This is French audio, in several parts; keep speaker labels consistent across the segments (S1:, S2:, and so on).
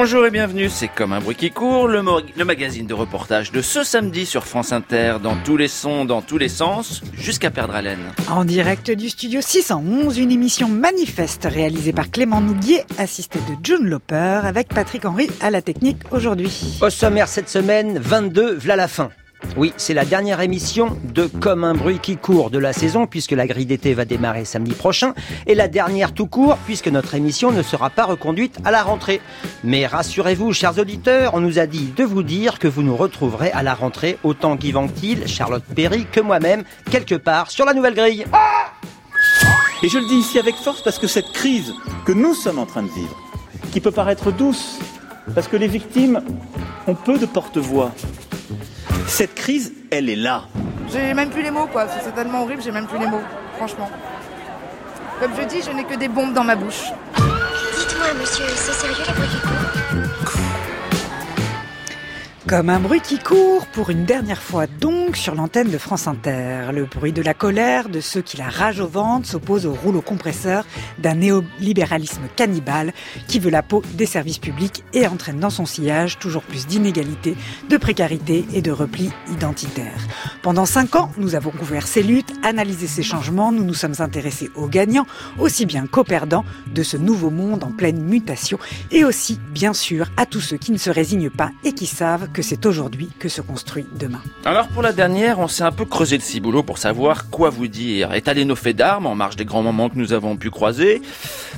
S1: Bonjour et bienvenue, c'est comme un bruit qui court, le, magazine de reportage de ce samedi sur France Inter, dans tous les sons, dans tous les sens, jusqu'à perdre haleine.
S2: En direct du studio 611, une émission manifeste réalisée par Clément Nouguier, assisté de June Loper, avec Patrick Henry à la technique aujourd'hui.
S3: Au sommaire cette semaine, 22, v'là la fin. Oui, c'est la dernière émission de Comme un bruit qui court de la saison, puisque la grille d'été va démarrer samedi prochain, et la dernière tout court, puisque notre émission ne sera pas reconduite à la rentrée. Mais rassurez-vous, chers auditeurs, on nous a dit de vous dire que vous nous retrouverez à la rentrée, autant Guy Vanctil, Charlotte Perry que moi-même, quelque part sur la nouvelle grille.
S4: Et je le dis ici avec force parce que cette crise que nous sommes en train de vivre, qui peut paraître douce, parce que les victimes ont peu de porte-voix, cette crise, elle est là.
S5: J'ai même plus les mots, quoi. C'est tellement horrible, j'ai même plus les mots, franchement. Comme je dis, je n'ai que des bombes dans ma bouche.
S6: Dites-moi, monsieur, c'est sérieux les bruits qui courent
S2: Comme un bruit qui court pour une dernière fois donc sur l'antenne de France Inter. Le bruit de la colère de ceux qui la rage au ventre s'oppose au rouleau compresseur d'un néolibéralisme cannibale qui veut la peau des services publics et entraîne dans son sillage toujours plus d'inégalités, de précarité et de repli identitaire. Pendant cinq ans, nous avons couvert ces luttes, analysé ces changements, nous nous sommes intéressés aux gagnants, aussi bien qu'aux perdants de ce nouveau monde en pleine mutation et aussi, bien sûr, à tous ceux qui ne se résignent pas et qui savent que c'est aujourd'hui que se construit demain.
S1: Alors pour la dernière, on s'est un peu creusé le ciboulot pour savoir quoi vous dire. Étaler nos faits d'armes en marge des grands moments que nous avons pu croiser.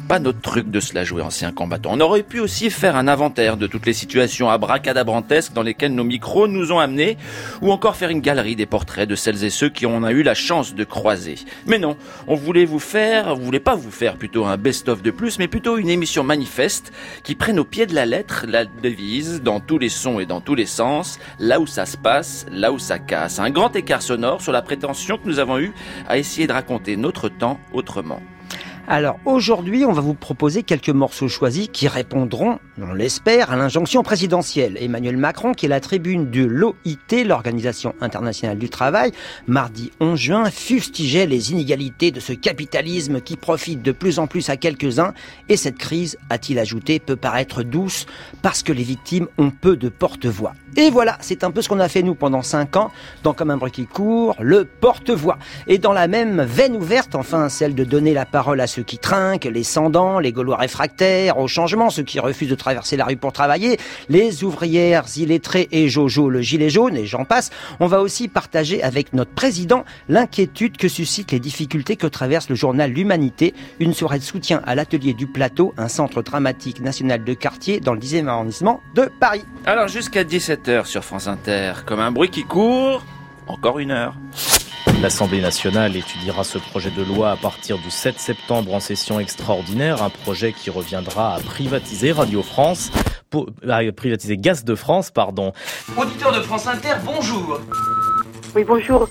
S1: Pas notre truc de se la jouer ancien combattant. On aurait pu aussi faire un inventaire de toutes les situations abracadabrantesques dans lesquelles nos micros nous ont amenés, ou encore faire une galerie des portraits de celles et ceux qui on a eu la chance de croiser. Mais non, on voulait vous faire, on voulait pas vous faire plutôt un best-of de plus, mais plutôt une émission manifeste qui prenne au pied de la lettre la devise dans tous les sons et dans tous les sens, là où ça se passe, là où ça casse. Un grand écart sonore sur la prétention que nous avons eue à essayer de raconter notre temps autrement.
S3: Alors aujourd'hui, on va vous proposer quelques morceaux choisis qui répondront, on l'espère, à l'injonction présidentielle. Emmanuel Macron, qui est la tribune de l'OIT, l'Organisation internationale du travail, mardi 11 juin, fustigeait les inégalités de ce capitalisme qui profite de plus en plus à quelques-uns. Et cette crise, a-t-il ajouté, peut paraître douce parce que les victimes ont peu de porte-voix. Et voilà, c'est un peu ce qu'on a fait nous pendant cinq ans, dans Comme un bruit qui court, le porte-voix. Et dans la même veine ouverte, enfin celle de donner la parole à ceux qui trinquent, les sans-dents, les gaulois réfractaires au changement, ceux qui refusent de traverser la rue pour travailler, les ouvrières illettrées et Jojo le gilet jaune, et j'en passe, on va aussi partager avec notre président l'inquiétude que suscitent les difficultés que traverse le journal L'Humanité, une soirée de soutien à l'atelier du plateau, un centre dramatique national de quartier dans le 10e arrondissement de Paris.
S1: Alors jusqu'à 17h sur France Inter, comme un bruit qui court, encore une heure.
S7: L'Assemblée nationale étudiera ce projet de loi à partir du 7 septembre en session extraordinaire, un projet qui reviendra à privatiser Radio France, pour, à privatiser Gaz de France, pardon.
S8: Auditeur de France Inter, bonjour.
S9: Oui, bonjour.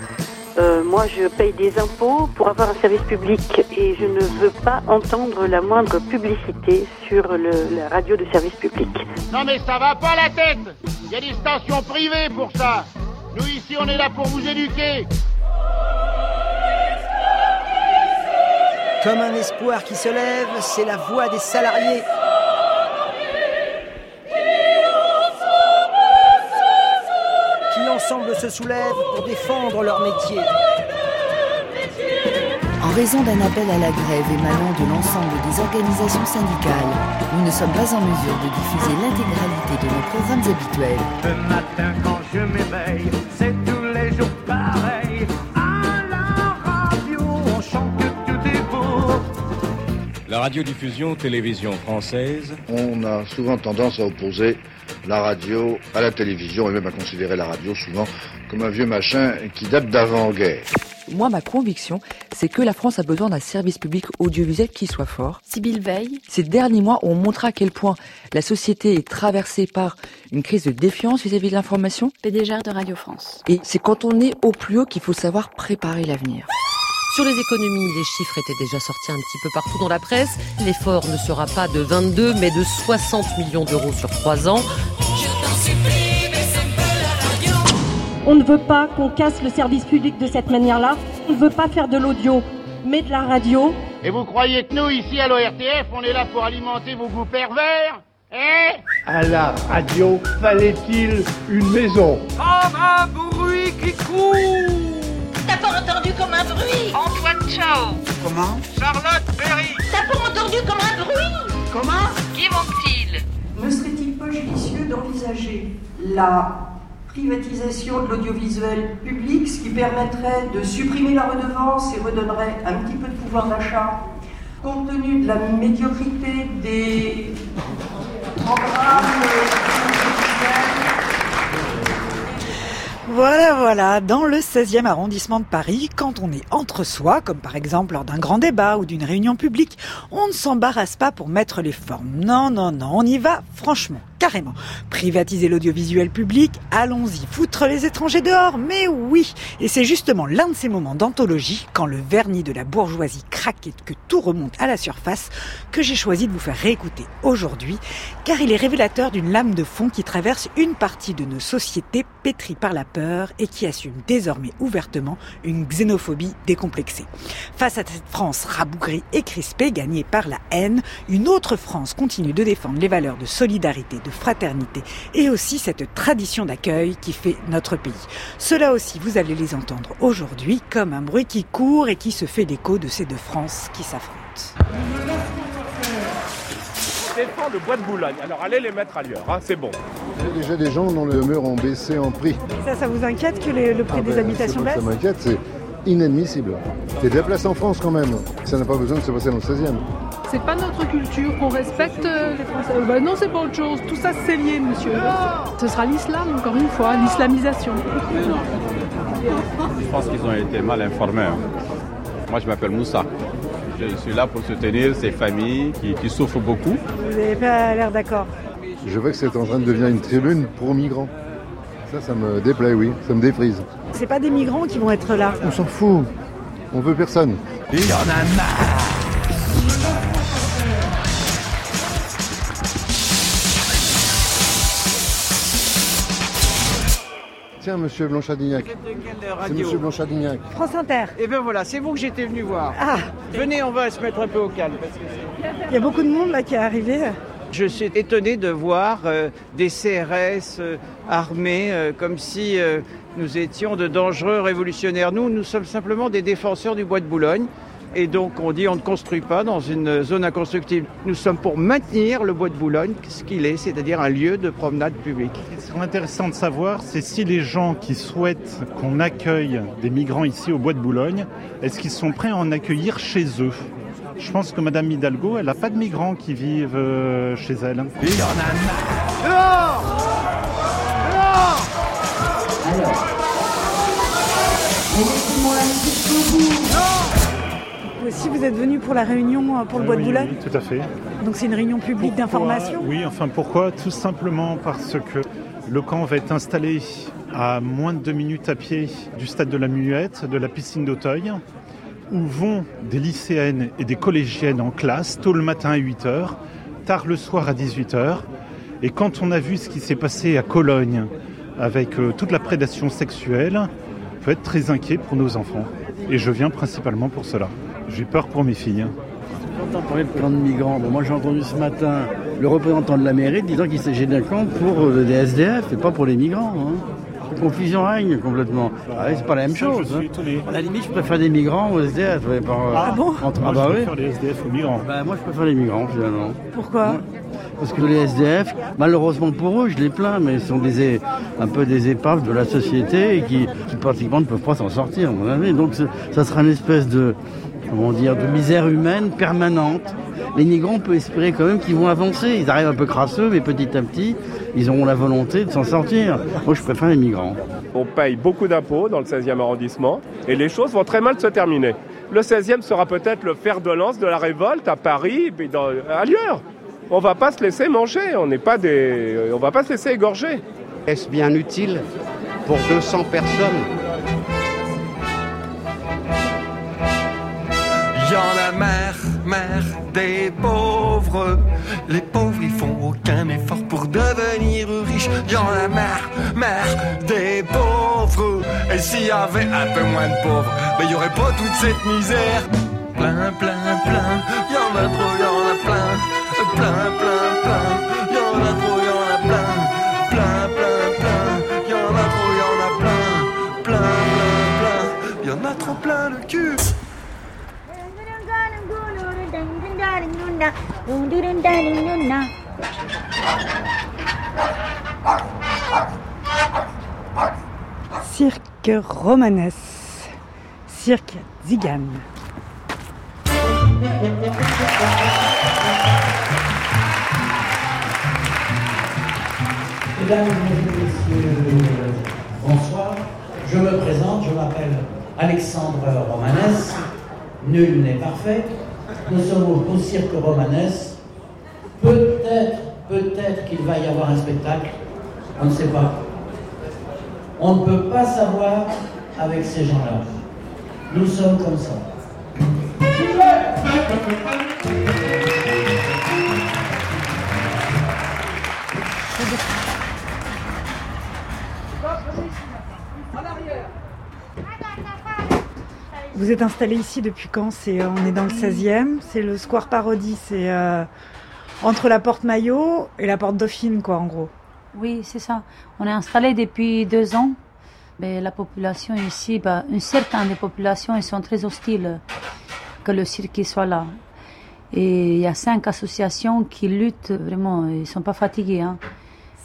S9: Euh, moi, je paye des impôts pour avoir un service public et je ne veux pas entendre la moindre publicité sur le, la radio de service public.
S10: Non mais ça va pas la tête Il y a des stations privées pour ça Nous ici on est là pour vous éduquer
S3: Comme un espoir qui se lève, c'est la voix des salariés. Qui ensemble se soulèvent pour défendre leur métier.
S11: En raison d'un appel à la grève émanant de l'ensemble des organisations syndicales, nous ne sommes pas en mesure de diffuser l'intégralité de nos programmes habituels.
S12: Le matin quand je m'éveille, c'est tous La
S13: radiodiffusion télévision française.
S14: On a souvent tendance à opposer la radio à la télévision et même à considérer la radio souvent comme un vieux machin qui date d'avant-guerre.
S15: Moi, ma conviction, c'est que la France a besoin d'un service public audiovisuel qui soit fort.
S16: Sibylle Veil.
S15: Ces derniers mois ont montré à quel point la société est traversée par une crise de défiance vis-à-vis de l'information.
S16: PDG de Radio France.
S15: Et c'est quand on est au plus haut qu'il faut savoir préparer l'avenir.
S17: Sur les économies, les chiffres étaient déjà sortis un petit peu partout dans la presse. L'effort ne sera pas de 22, mais de 60 millions d'euros sur trois ans.
S16: On ne veut pas qu'on casse le service public de cette manière-là. On ne veut pas faire de l'audio, mais de la radio.
S18: Et vous croyez que nous, ici à l'ORTF, on est là pour alimenter vos goûts pervers Hein?
S12: À la radio, fallait-il une maison?
S8: Comme un bruit qui court
S19: T'as pas entendu comme un bruit
S8: Antoine Chao.
S12: Comment
S8: Charlotte Berry.
S19: T'as pas entendu comme un bruit
S8: Comment Qui manque-t-il
S20: Ne serait-il pas judicieux d'envisager la privatisation de l'audiovisuel public, ce qui permettrait de supprimer la redevance et redonnerait un petit peu de pouvoir d'achat, compte tenu de la médiocrité des programmes
S2: Voilà, voilà, dans le 16e arrondissement de Paris, quand on est entre soi, comme par exemple lors d'un grand débat ou d'une réunion publique, on ne s'embarrasse pas pour mettre les formes. Non, non, non, on y va franchement, carrément. Privatiser l'audiovisuel public, allons-y, foutre les étrangers dehors, mais oui Et c'est justement l'un de ces moments d'anthologie, quand le vernis de la bourgeoisie craque que tout remonte à la surface, que j'ai choisi de vous faire réécouter aujourd'hui, car il est révélateur d'une lame de fond qui traverse une partie de nos sociétés pétries par la peur et qui assume désormais ouvertement une xénophobie décomplexée. Face à cette France rabougrie et crispée, gagnée par la haine, une autre France continue de défendre les valeurs de solidarité, fraternité et aussi cette tradition d'accueil qui fait notre pays. Cela aussi, vous allez les entendre aujourd'hui comme un bruit qui court et qui se fait l'écho de ces deux France qui s'affrontent.
S21: défend le bois de Boulogne. Alors allez les mettre ailleurs, hein, c'est bon.
S14: Il y a déjà des gens dont les demeures ont baissé en prix.
S2: Ça, ça vous inquiète que les- le prix
S14: Ah
S2: des
S14: ben,
S2: habitations
S14: c'est
S2: baisse
S14: Ça m'inquiète, c'est inadmissible. A de la place en France quand même. Ça n'a pas besoin de se passer dans le 16e.
S22: C'est pas notre culture qu'on respecte euh, les Français. Euh, bah non, c'est pas autre chose. Tout ça, c'est lié, monsieur. Ce sera l'islam, encore une fois, l'islamisation.
S23: Je pense qu'ils ont été mal informés. hein. Moi, je m'appelle Moussa. Je suis là pour soutenir ces familles qui, qui souffrent beaucoup.
S2: Vous n'avez pas l'air d'accord.
S14: Je vois que c'est en train de devenir une tribune pro migrants. Ça, ça me déplaît, oui. Ça me défrise.
S2: C'est pas des migrants qui vont être là.
S14: On s'en fout. On veut personne.
S12: Il y en a marre
S14: Monsieur Blanchadignac. C'est monsieur Blanchadignac.
S2: France Inter.
S24: Et bien voilà, c'est vous que j'étais venu voir.
S2: Ah
S24: Venez, on va se mettre un peu au calme. parce que c'est-
S2: Il y a beaucoup de monde là qui est arrivé.
S24: Je suis étonné de voir euh, des CRS euh, armés euh, comme si euh, nous étions de dangereux révolutionnaires. Nous, nous sommes simplement des défenseurs du bois de Boulogne. Et donc on dit on ne construit pas dans une zone inconstructible. Nous sommes pour maintenir le bois de Boulogne, ce qu'il est, c'est-à-dire un lieu de promenade publique.
S25: Ce qui est intéressant de savoir, c'est si les gens qui souhaitent qu'on accueille des migrants ici au Bois de Boulogne, est-ce qu'ils sont prêts à en accueillir chez eux Je pense que Madame Hidalgo, elle n'a pas de migrants qui vivent euh, chez elle.
S12: Il y en a marre
S18: Dehors Dehors
S2: Si vous êtes venu pour la réunion euh, pour le Bois de Boulogne,
S25: oui, tout à fait.
S2: donc c'est une réunion publique d'information.
S25: Oui, enfin pourquoi Tout simplement parce que le camp va être installé à moins de deux minutes à pied du stade de la Muette, de la piscine d'Auteuil, où vont des lycéennes et des collégiennes en classe tôt le matin à 8h, tard le soir à 18h. Et quand on a vu ce qui s'est passé à Cologne avec euh, toute la prédation sexuelle, on peut être très inquiet pour nos enfants. Et je viens principalement pour cela. J'ai peur pour mes filles.
S26: Quand on parlait de camp de migrants, bon, moi j'ai entendu ce matin le représentant de la mairie disant qu'il s'agit d'un camp pour euh, des SDF et pas pour les migrants. hein. Confusion règne complètement. Ah c'est pas la même
S25: Ça,
S26: chose. hein. À la limite, je préfère des migrants aux SDF. ouais, par, euh,
S25: Ah bon
S26: entre-
S25: Moi,
S26: ah bah
S25: je
S26: oui.
S25: préfère les SDF aux migrants.
S26: Bah, moi, je préfère les migrants finalement.
S2: Pourquoi
S26: Parce que les SDF, malheureusement pour eux, je les plains, mais ce sont des, un peu des épaves de la société et qui, qui pratiquement ne peuvent pas s'en sortir, à mon avis. Donc ça sera une espèce de, comment dire, de misère humaine permanente. Les migrants, on peut espérer quand même qu'ils vont avancer. Ils arrivent un peu crasseux, mais petit à petit, ils auront la volonté de s'en sortir. Moi, je préfère les migrants.
S21: On paye beaucoup d'impôts dans le 16e arrondissement et les choses vont très mal se terminer. Le 16e sera peut-être le fer de lance de la révolte à Paris et dans- ailleurs. On va pas se laisser manger, on n'est pas des, on va pas se laisser égorger.
S27: Est-ce bien utile pour 200 personnes
S28: en a marre, marre des pauvres. Les pauvres, ils font aucun effort pour devenir riches. Y en a marre, marre des pauvres. Et s'il y avait un peu moins de pauvres, mais il y pas toute cette misère. Plein, plein, plein. Y en a trop, y en a plein. Plein, plein, plein. Y en a trop, y en a plein. Plein, plein, plein. Y en a trop, y en a plein. Plein, plein, plein. Y en a trop plein le cul.
S18: Cirque Romanes. Cirque Zigane.
S29: Mesdames et messieurs, bonsoir. Je me présente, je m'appelle Alexandre Romanès. Nul n'est parfait. Nous sommes au cirque Romanès. Peut-être, peut-être qu'il va y avoir un spectacle. On ne sait pas. On ne peut pas savoir avec ces gens-là. Nous sommes comme ça.
S18: Vous êtes installé ici depuis quand C'est on est dans le 16e, c'est le Square Parodie, c'est euh, entre la porte Maillot et la porte Dauphine quoi en gros.
S30: Oui, c'est ça. On est installé depuis deux ans. Mais la population ici, bah, une certaine des populations, ils sont très hostiles que le cirque soit là. Et il y a cinq associations qui luttent vraiment, ils sont pas fatigués. Hein.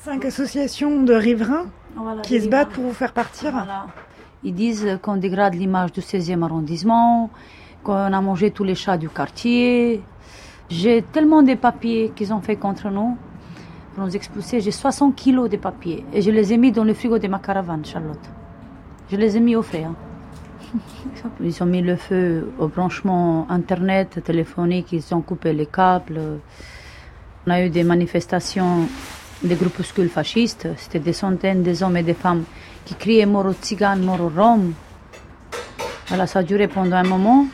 S18: Cinq associations de riverains
S30: Voilà,
S18: qui se battent pour vous faire partir.
S30: Voilà. Ils disent qu'on dégrade l'image du 16e arrondissement, qu'on a mangé tous les chats du quartier. J'ai tellement de papiers qu'ils ont fait contre nous pour nous expulser. J'ai 60 kilos de papiers et je les ai mis dans le frigo de ma caravane, Charlotte. Je les ai mis au frais. hein. Ils ont mis le feu au branchement internet, téléphonique, ils ont coupé les câbles. On a eu des manifestations des groupuscules fascistes. C'était des centaines d'hommes et de femmes qui aux tziganes, mort aux roms. Voilà, ça a duré pendant un moment.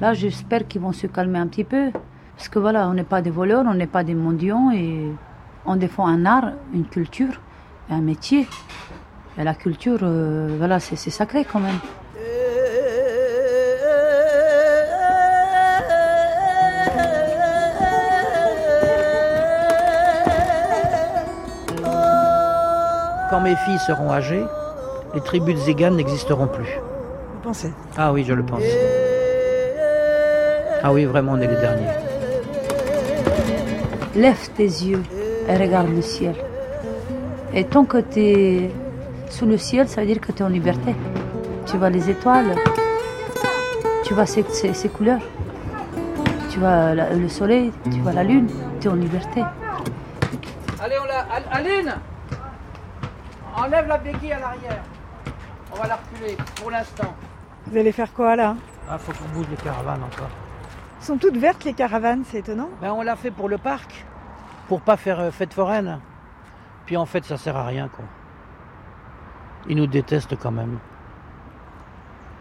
S30: Là, j'espère qu'ils vont se calmer un petit peu. Parce que voilà, on n'est pas des voleurs, on n'est pas des mendiants et on défend un art, une culture, un métier. Et la culture, euh, voilà, c'est sacré quand même.
S29: Quand mes filles seront âgées, les tribus de Zégan n'existeront plus.
S18: Vous pensez?
S29: Ah oui, je le pense. Ah oui, vraiment, on est les derniers.
S30: Lève tes yeux et regarde le ciel. Et tant que tu es sous le ciel, ça veut dire que tu es en liberté. Tu vois les étoiles, tu vois ces, ces- ces couleurs, tu vois la- le soleil, tu vois la lune, tu es en liberté.
S24: Allez, on la... Al- Aline Enlève la béquille à l'arrière. On va la reculer pour l'instant.
S18: Vous allez faire quoi là?
S29: Ah, faut qu'on bouge les caravanes encore.
S18: Elles sont toutes vertes les caravanes, c'est étonnant.
S29: Ben, on l'a fait pour le parc, pour pas faire euh, fête foraine. Puis en fait, ça sert à rien, quoi. Ils nous détestent quand même.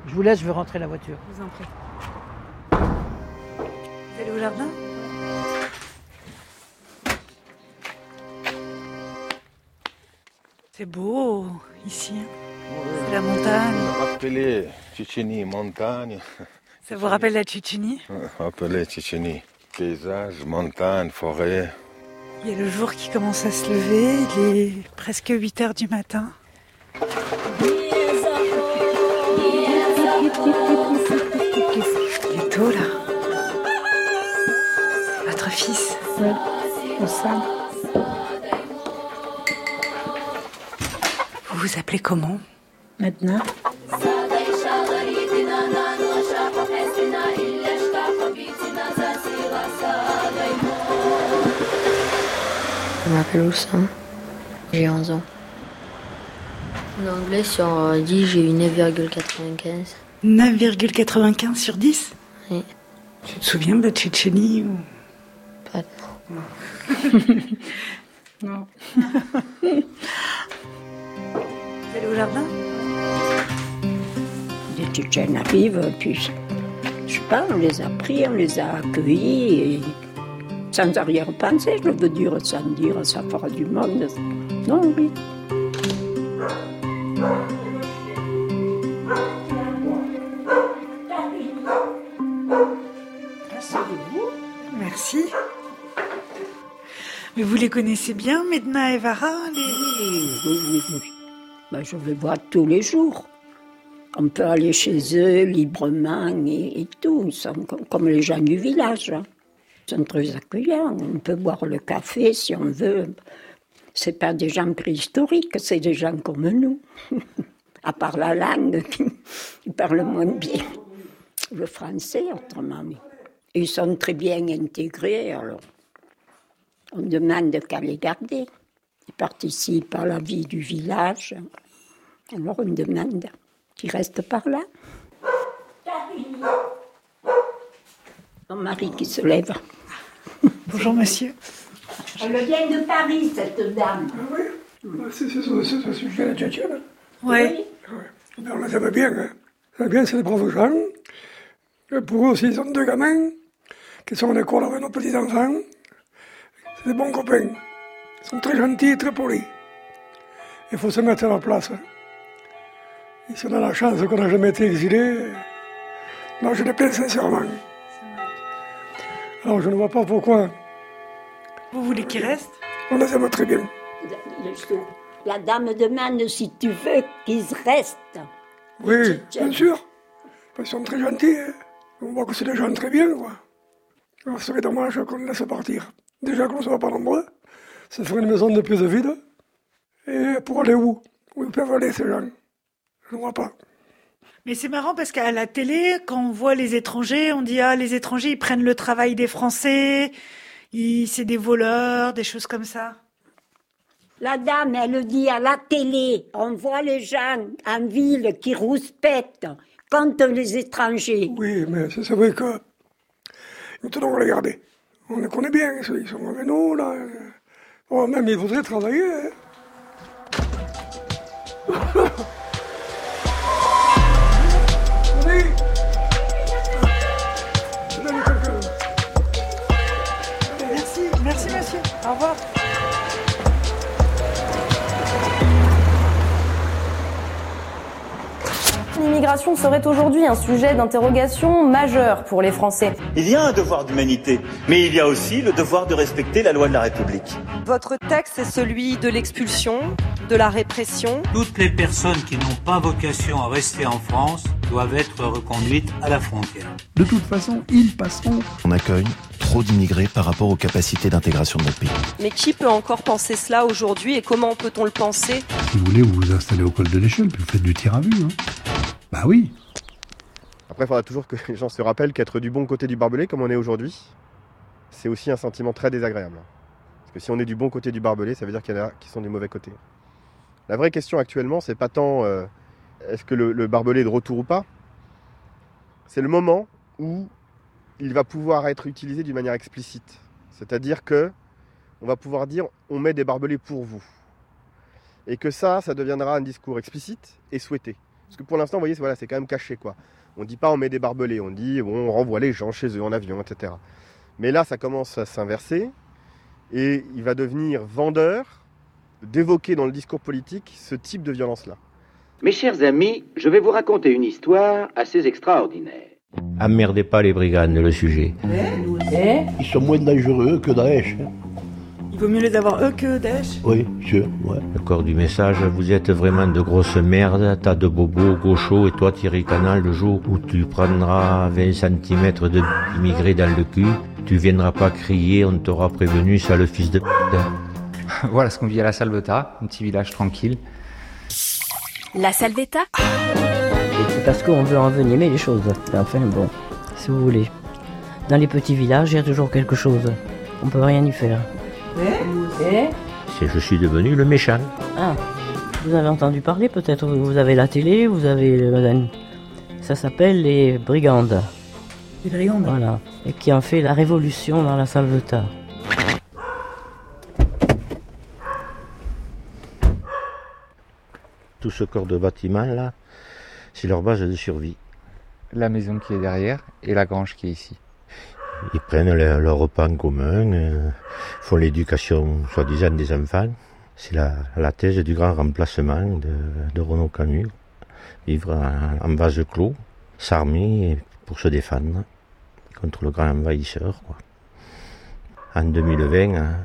S29: Je vous laisse, je vais rentrer la voiture.
S18: Je vous en prie. Vous allez au jardin? C'est beau ici. hein. C'est la montagne.
S14: Appelé Tchétchénie montagne.
S18: Ça vous rappelle la Tchétchénie
S14: Appelé Tchétchénie. Paysage, montagne, forêt.
S18: Il y a le jour qui commence à se lever, il est presque 8 heures du matin. Il est tôt là. C'est votre fils. Oussam. Vous vous appelez comment maintenant
S31: Je m'appelle Oussam, j'ai 11 ans. En anglais, sur euh, 10, j'ai eu 9,95.
S18: 9,95 sur 10
S31: Oui.
S18: Tu te souviens de la Tchétchénie ou...
S31: Pas
S18: Non. Vous allez au jardin
S32: Les Tchétchènes arrivent, puis je sais pas, on les a pris, on les a accueillis et sans arrière-pensée, je veux dire, sans dire ça fera du monde. Non, oui.
S2: Merci. Mais vous les connaissez bien, Medna et Vara les...
S32: Oui, oui, oui. Ben, je les vois tous les jours. On peut aller chez eux librement et, tout. Ils sont com- comme les gens du village. hein. Ils sont très accueillants. On peut boire le café si on veut. C'est pas des gens préhistoriques, c'est des gens comme nous. à part la langue, ils parlent moins bien le français, autrement. Ils sont très bien intégrés, alors on demande qu'à les garder. Ils participent à la vie du village. Alors on demande qu'ils restent par là. Mon mari qui se lève.
S2: Bonjour monsieur.
S32: Elle vient de Paris, cette dame.
S33: C'est ce c'est ce sujet la tchétchène. Ben, on les aime bien. Hein. On les aime bien, c'est des braves gens. Et pour eux aussi, ils ont deux gamins qui sont en école avec nos petits-enfants. C'est des bons copains. Ils sont très gentils et très polis. Il faut se mettre à leur place. Et si on a la chance qu'on n'a jamais été exilé, moi je les plains sincèrement. Alors je ne vois pas pourquoi
S2: Vous voulez qu'ils restent
S33: on les aime très bien.
S32: La dame demande si tu veux qu'ils restent.
S33: Oui, bien sûr. Ils sont très gentils. hein. On voit que c'est des gens très bien, quoi. Alors, ce serait dommage qu'on les laisse partir. Déjà qu'on ne soit pas nombreux, ça ferait une maison de plus de vide. Et pour aller où? Où ils peuvent aller, ces gens? Je ne vois pas.
S2: Mais c'est marrant parce qu'à la télé, quand on voit les étrangers, on dit ah les étrangers ils prennent le travail des Français, ils c'est des voleurs, des choses comme ça.
S32: La dame, elle le dit à la télé. On voit les gens en ville qui rouspètent contre les étrangers.
S33: Oui, mais c'est vrai que nous tenons à les garder. On les connaît bien, ils sont avec nous, là. Oh, même ils voudraient travailler. hein. Quelques-
S2: Merci, merci monsieur. Au revoir.
S34: L'immigration serait aujourd'hui un sujet d'interrogation majeur pour les Français.
S35: Il y a un devoir d'humanité, mais il y a aussi le devoir de respecter la loi de la République.
S36: Votre texte est celui de l'expulsion, de la répression.
S37: Toutes les personnes qui n'ont pas vocation à rester en France doivent être reconduites à la frontière.
S27: De toute façon, ils passeront.
S38: On accueille trop d'immigrés par rapport aux capacités d'intégration de notre pays.
S36: Mais qui peut encore penser cela aujourd'hui et comment peut-on le penser?
S27: Si vous voulez, vous vous installez au col de l'échelle, puis vous faites du tir à vue. Hein. Bah oui.
S39: Après, il faudra toujours que les gens se rappellent qu'être du bon côté du barbelé, comme on est aujourd'hui, c'est aussi un sentiment très désagréable. Parce que si on est du bon côté du barbelé, ça veut dire qu'il y en a qui sont des mauvais côtés. La vraie question actuellement, c'est pas tant euh, est-ce que le, le barbelé est de retour ou pas, c'est le moment où il va pouvoir être utilisé d'une manière explicite. C'est-à-dire que on va pouvoir dire on met des barbelés pour vous. Et que ça, ça deviendra un discours explicite et souhaité. Parce que pour l'instant, vous voyez, c'est voilà, c'est quand même caché quoi. On dit pas on met des barbelés, on dit bon, on renvoie les gens chez eux en avion, etc. Mais là, ça commence à s'inverser et il va devenir vendeur d'évoquer dans le discours politique ce type de violence-là.
S40: Mes chers amis, je vais vous raconter une histoire assez extraordinaire.
S41: Emmerdez pas les brigands, le sujet.
S27: Ils sont moins dangereux que Daesh.
S2: Il vaut mieux les avoir eux que Daesh?
S27: Oui, sûr, ouais.
S41: Le corps du message, vous êtes vraiment de grosses merdes, tas de bobos, gauchos, et toi Thierry Canal, le jour où tu prendras 20 cm de immigré dans le cul, tu viendras pas crier, on t'aura prévenu, ça le fils de
S42: voilà ce qu'on vit à la Salvetat, un petit village tranquille.
S43: La Salvetta
S42: Et c'est parce qu'on veut envenimer les choses. Enfin bon, si vous voulez. Dans les petits villages, il y a toujours quelque chose. On peut rien y faire. Et
S41: C'est je suis devenu le méchant.
S42: Ah, vous avez entendu parler peut-être Vous avez la télé, vous avez... le- Ça s'appelle les brigandes.
S2: Les brigandes
S42: Voilà. Et qui ont fait la révolution dans la Salvetat.
S41: Tout ce corps de bâtiment là, c'est leur base de survie.
S44: la maison qui est derrière et la grange qui est ici.
S41: Ils prennent leur, repas en commun, euh, font l'éducation soi-disant des enfants. C'est la, thèse du grand remplacement de, de Renaud Camus. Vivre en, vase clos, s'armer pour se défendre contre le grand envahisseur. En 2020, hein,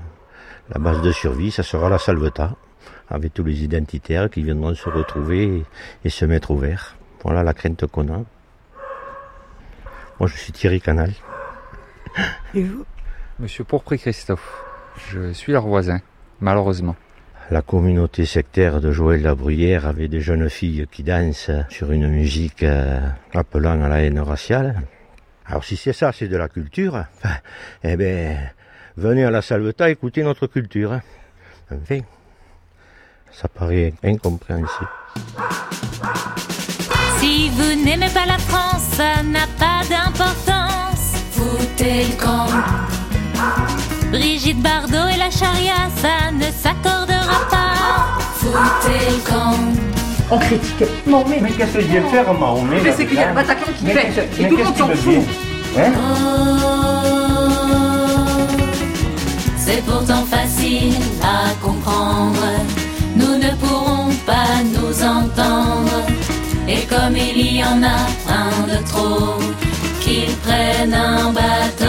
S41: la base de survie, ça sera la Salvetat, avec tous les identitaires qui viendront se retrouver et, se mettre au vert. Voilà la crainte qu'on a. Moi, je suis Thierry Canal.
S2: Et vous?
S44: Monsieur Pourpris Christophe, je suis leur voisin, malheureusement.
S41: La communauté sectaire de Joël Labruyère avait des jeunes filles qui dansent sur une musique euh, appelant à la haine raciale. Alors si c'est ça, c'est de la culture, eh ben, venez à la Salvetat écouter notre culture. Enfin, ça paraît incompréhensible.
S45: Si vous n'aimez pas la France, ça n'a pas d'importance. Foutez le camp. Brigitte Bardot et la charia, ça ne s'accordera pas. Foutez le camp.
S46: On critique. Non, mais. Mais qu'est-ce que je viens faire,
S45: Mais c'est qu'il y a le
S46: Bataclan
S45: qui pète, et tout le monde s'en fout.
S46: Hein?
S45: Oh, c'est pourtant facile à comprendre. Nous ne pourrons pas nous entendre. Et comme il y en a un de trop, qu'ils prennent un bateau.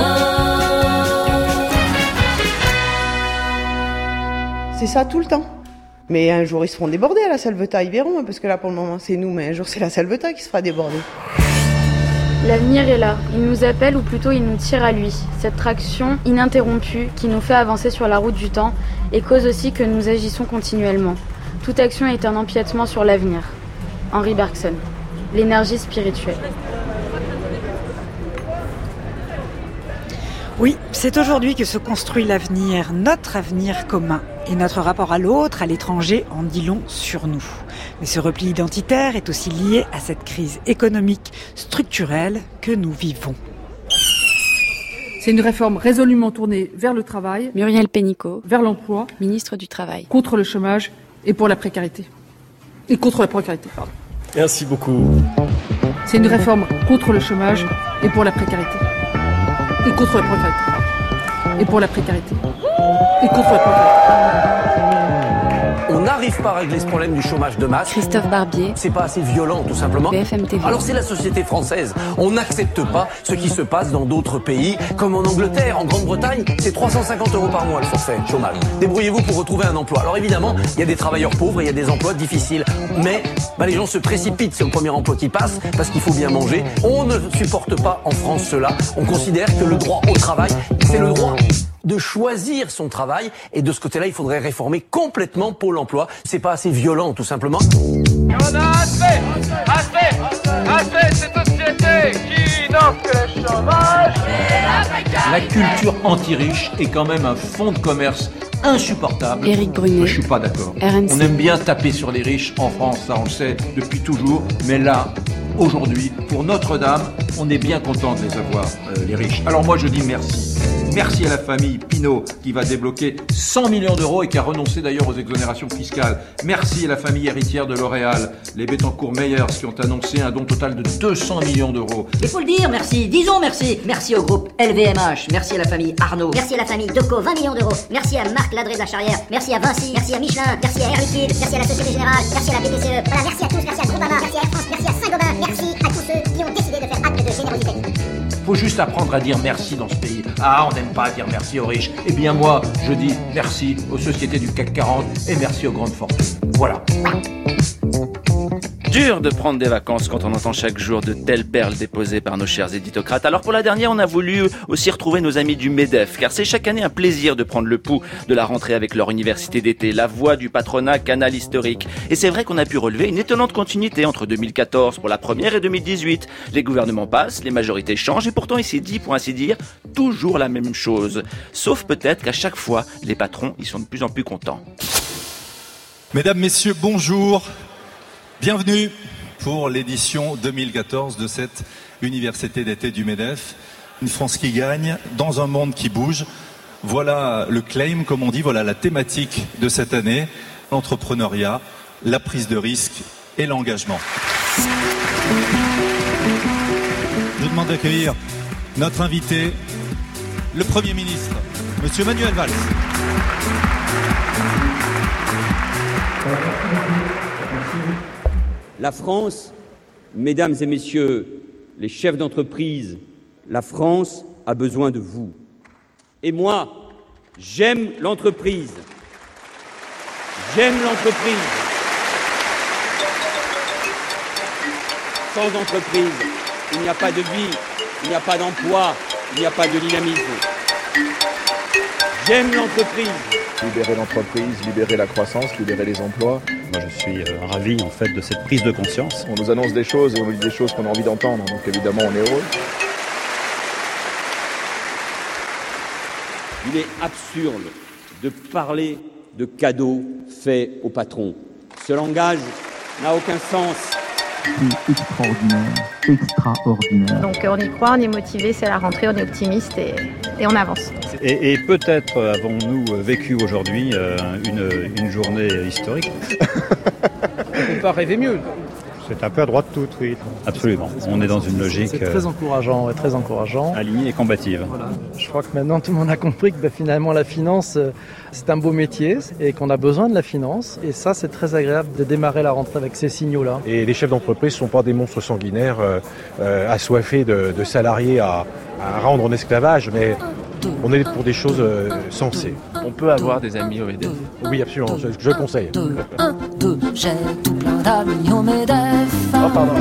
S47: C'est ça tout le temps. Mais un jour, ils se feront déborder à la Salvetat, ils verront, hein, parce que là, pour le moment, c'est nous, mais un jour, c'est la Salvetat qui se fera déborder.
S48: L'avenir est là. Il nous appelle ou plutôt il nous tire à lui. Cette traction ininterrompue qui nous fait avancer sur la route du temps et cause aussi que nous agissons continuellement. Toute action est un empiètement sur l'avenir. Henri Bergson. L'énergie spirituelle.
S2: Oui, c'est aujourd'hui que se construit l'avenir, notre avenir commun. Et notre rapport à l'autre, à l'étranger, en dit long sur nous. Mais ce repli identitaire est aussi lié à cette crise économique structurelle que nous vivons.
S49: C'est une réforme résolument tournée vers le travail.
S48: Muriel Pénicaud,
S49: vers l'emploi,
S48: ministre du Travail.
S49: contre le chômage et pour la précarité. Et contre la précarité, pardon.
S50: Merci beaucoup.
S49: C'est une réforme contre le chômage et pour la précarité. Et contre la précarité. Et pour la précarité. Et contre la précarité.
S50: N'arrive pas à régler ce problème du chômage de masse.
S48: Christophe Barbier.
S50: C'est pas assez violent, tout simplement.
S48: BFM TV.
S50: Alors c'est la société française. On n'accepte pas ce qui se passe dans d'autres pays, comme en Angleterre, en Grande-Bretagne, c'est 350 euros par mois le forfait chômage. Débrouillez-vous pour retrouver un emploi. Alors évidemment, il y a des travailleurs pauvres et il y a des emplois difficiles. Mais bah, les gens se précipitent sur le premier emploi qui passe parce qu'il faut bien manger. On ne supporte pas en France cela. On considère que le droit au travail, c'est le droit de choisir son travail et de ce côté-là, il faudrait réformer complètement Pôle emploi. C'est pas assez violent, tout simplement.
S51: N'offre que le chômage et la
S52: culture anti-riche est quand même un fonds de commerce insupportable.
S48: Éric Brunet.
S52: Je suis pas d'accord.
S48: RMC.
S52: On aime bien taper sur les riches en France, ça on le sait depuis toujours. Mais là, aujourd'hui, pour Notre-Dame, on est bien content de les avoir, euh, les riches. Alors moi je dis merci. Merci à la famille Pinault qui va débloquer 100 millions d'euros et qui a renoncé d'ailleurs aux exonérations fiscales. Merci à la famille héritière de L'Oréal, les Bettencourt Meyers qui ont annoncé un don total de 200 millions d'euros.
S53: Il faut le dire, merci, disons merci. Merci au groupe LVMH, merci à la famille Arnaud, merci à la famille Deco, 20 millions d'euros, merci à Marc Ladré de la Charrière, merci à Vinci, merci à Michelin, merci à Air Liquide, merci à la Société Générale, merci à la BPCE, voilà, merci à tous, merci à Groupama, merci à Air France, merci à Saint-Gobain, merci à tous ceux qui ont décidé de faire acte de générosité.
S52: Faut juste apprendre à dire merci dans ce pays. Ah, on n'aime pas dire merci aux riches. Eh bien moi, je dis merci aux sociétés du CAC 40 et merci aux grandes fortunes. Voilà.
S1: Dur de prendre des vacances quand on entend chaque jour de telles perles déposées par nos chers éditocrates. Alors pour la dernière, on a voulu aussi retrouver nos amis du MEDEF, car c'est chaque année un plaisir de prendre le pouls de la rentrée avec leur université d'été, la voix du patronat canal historique. Et c'est vrai qu'on a pu relever une étonnante continuité entre 2014 pour la première et 2018. Les gouvernements passent, les majorités changent, et pourtant il s'est dit, pour ainsi dire, toujours la même chose. Sauf peut-être qu'à chaque fois, les patrons, ils sont de plus en plus contents.
S54: Mesdames, Messieurs, bonjour. Bienvenue pour l'édition 2014 de cette université d'été du MEDEF. Une France qui gagne dans un monde qui bouge. Voilà le claim, comme on dit, voilà la thématique de cette année. L'entrepreneuriat, la prise de risque et l'engagement. demande d'accueillir notre invité, le Premier ministre, Monsieur Manuel Valls.
S55: La France, mesdames et messieurs les chefs d'entreprise, la France a besoin de vous. Et moi, j'aime l'entreprise. J'aime l'entreprise. Sans entreprise, il n'y a pas de vie, il n'y a pas d'emploi, il n'y a pas de dynamisme. J'aime l'entreprise.
S56: Libérer l'entreprise, libérer la croissance, libérer les emplois.
S7: Moi, je suis euh, ravi en fait de cette prise de conscience.
S56: On nous annonce des choses et on nous dit des choses qu'on a envie d'entendre, donc évidemment on est heureux.
S55: Il est absurde de parler de cadeaux faits au patron. Ce langage n'a aucun sens.
S57: C'est extraordinaire, extraordinaire.
S58: Donc on y croit, on est motivé, c'est la rentrée, on est optimiste et, et on avance.
S7: Et, et peut-être avons-nous vécu aujourd'hui euh, une, une, journée historique.
S24: on peut pas rêver mieux.
S7: C'est un peu à droite de tout, oui. Absolument. On est dans une logique.
S24: C'est très encourageant, ouais, très encourageant.
S7: Alignée et combative.
S24: Voilà. Je crois que maintenant tout le monde a compris que bah, finalement la finance, c'est un beau métier et qu'on a besoin de la finance. Et ça, c'est très agréable de démarrer la rentrée avec ces signaux-là.
S59: Et les chefs d'entreprise ne sont pas des monstres sanguinaires euh, euh, assoiffés de, de salariés à, à, rendre en esclavage, mais on est pour des choses euh, sensées.
S1: On peut avoir des amis au MEDEF.
S59: Oui, absolument, je, je conseille.
S60: Deux, un, deux, j'ai tout plein d'amis au MEDEF.
S59: Oh, pardon.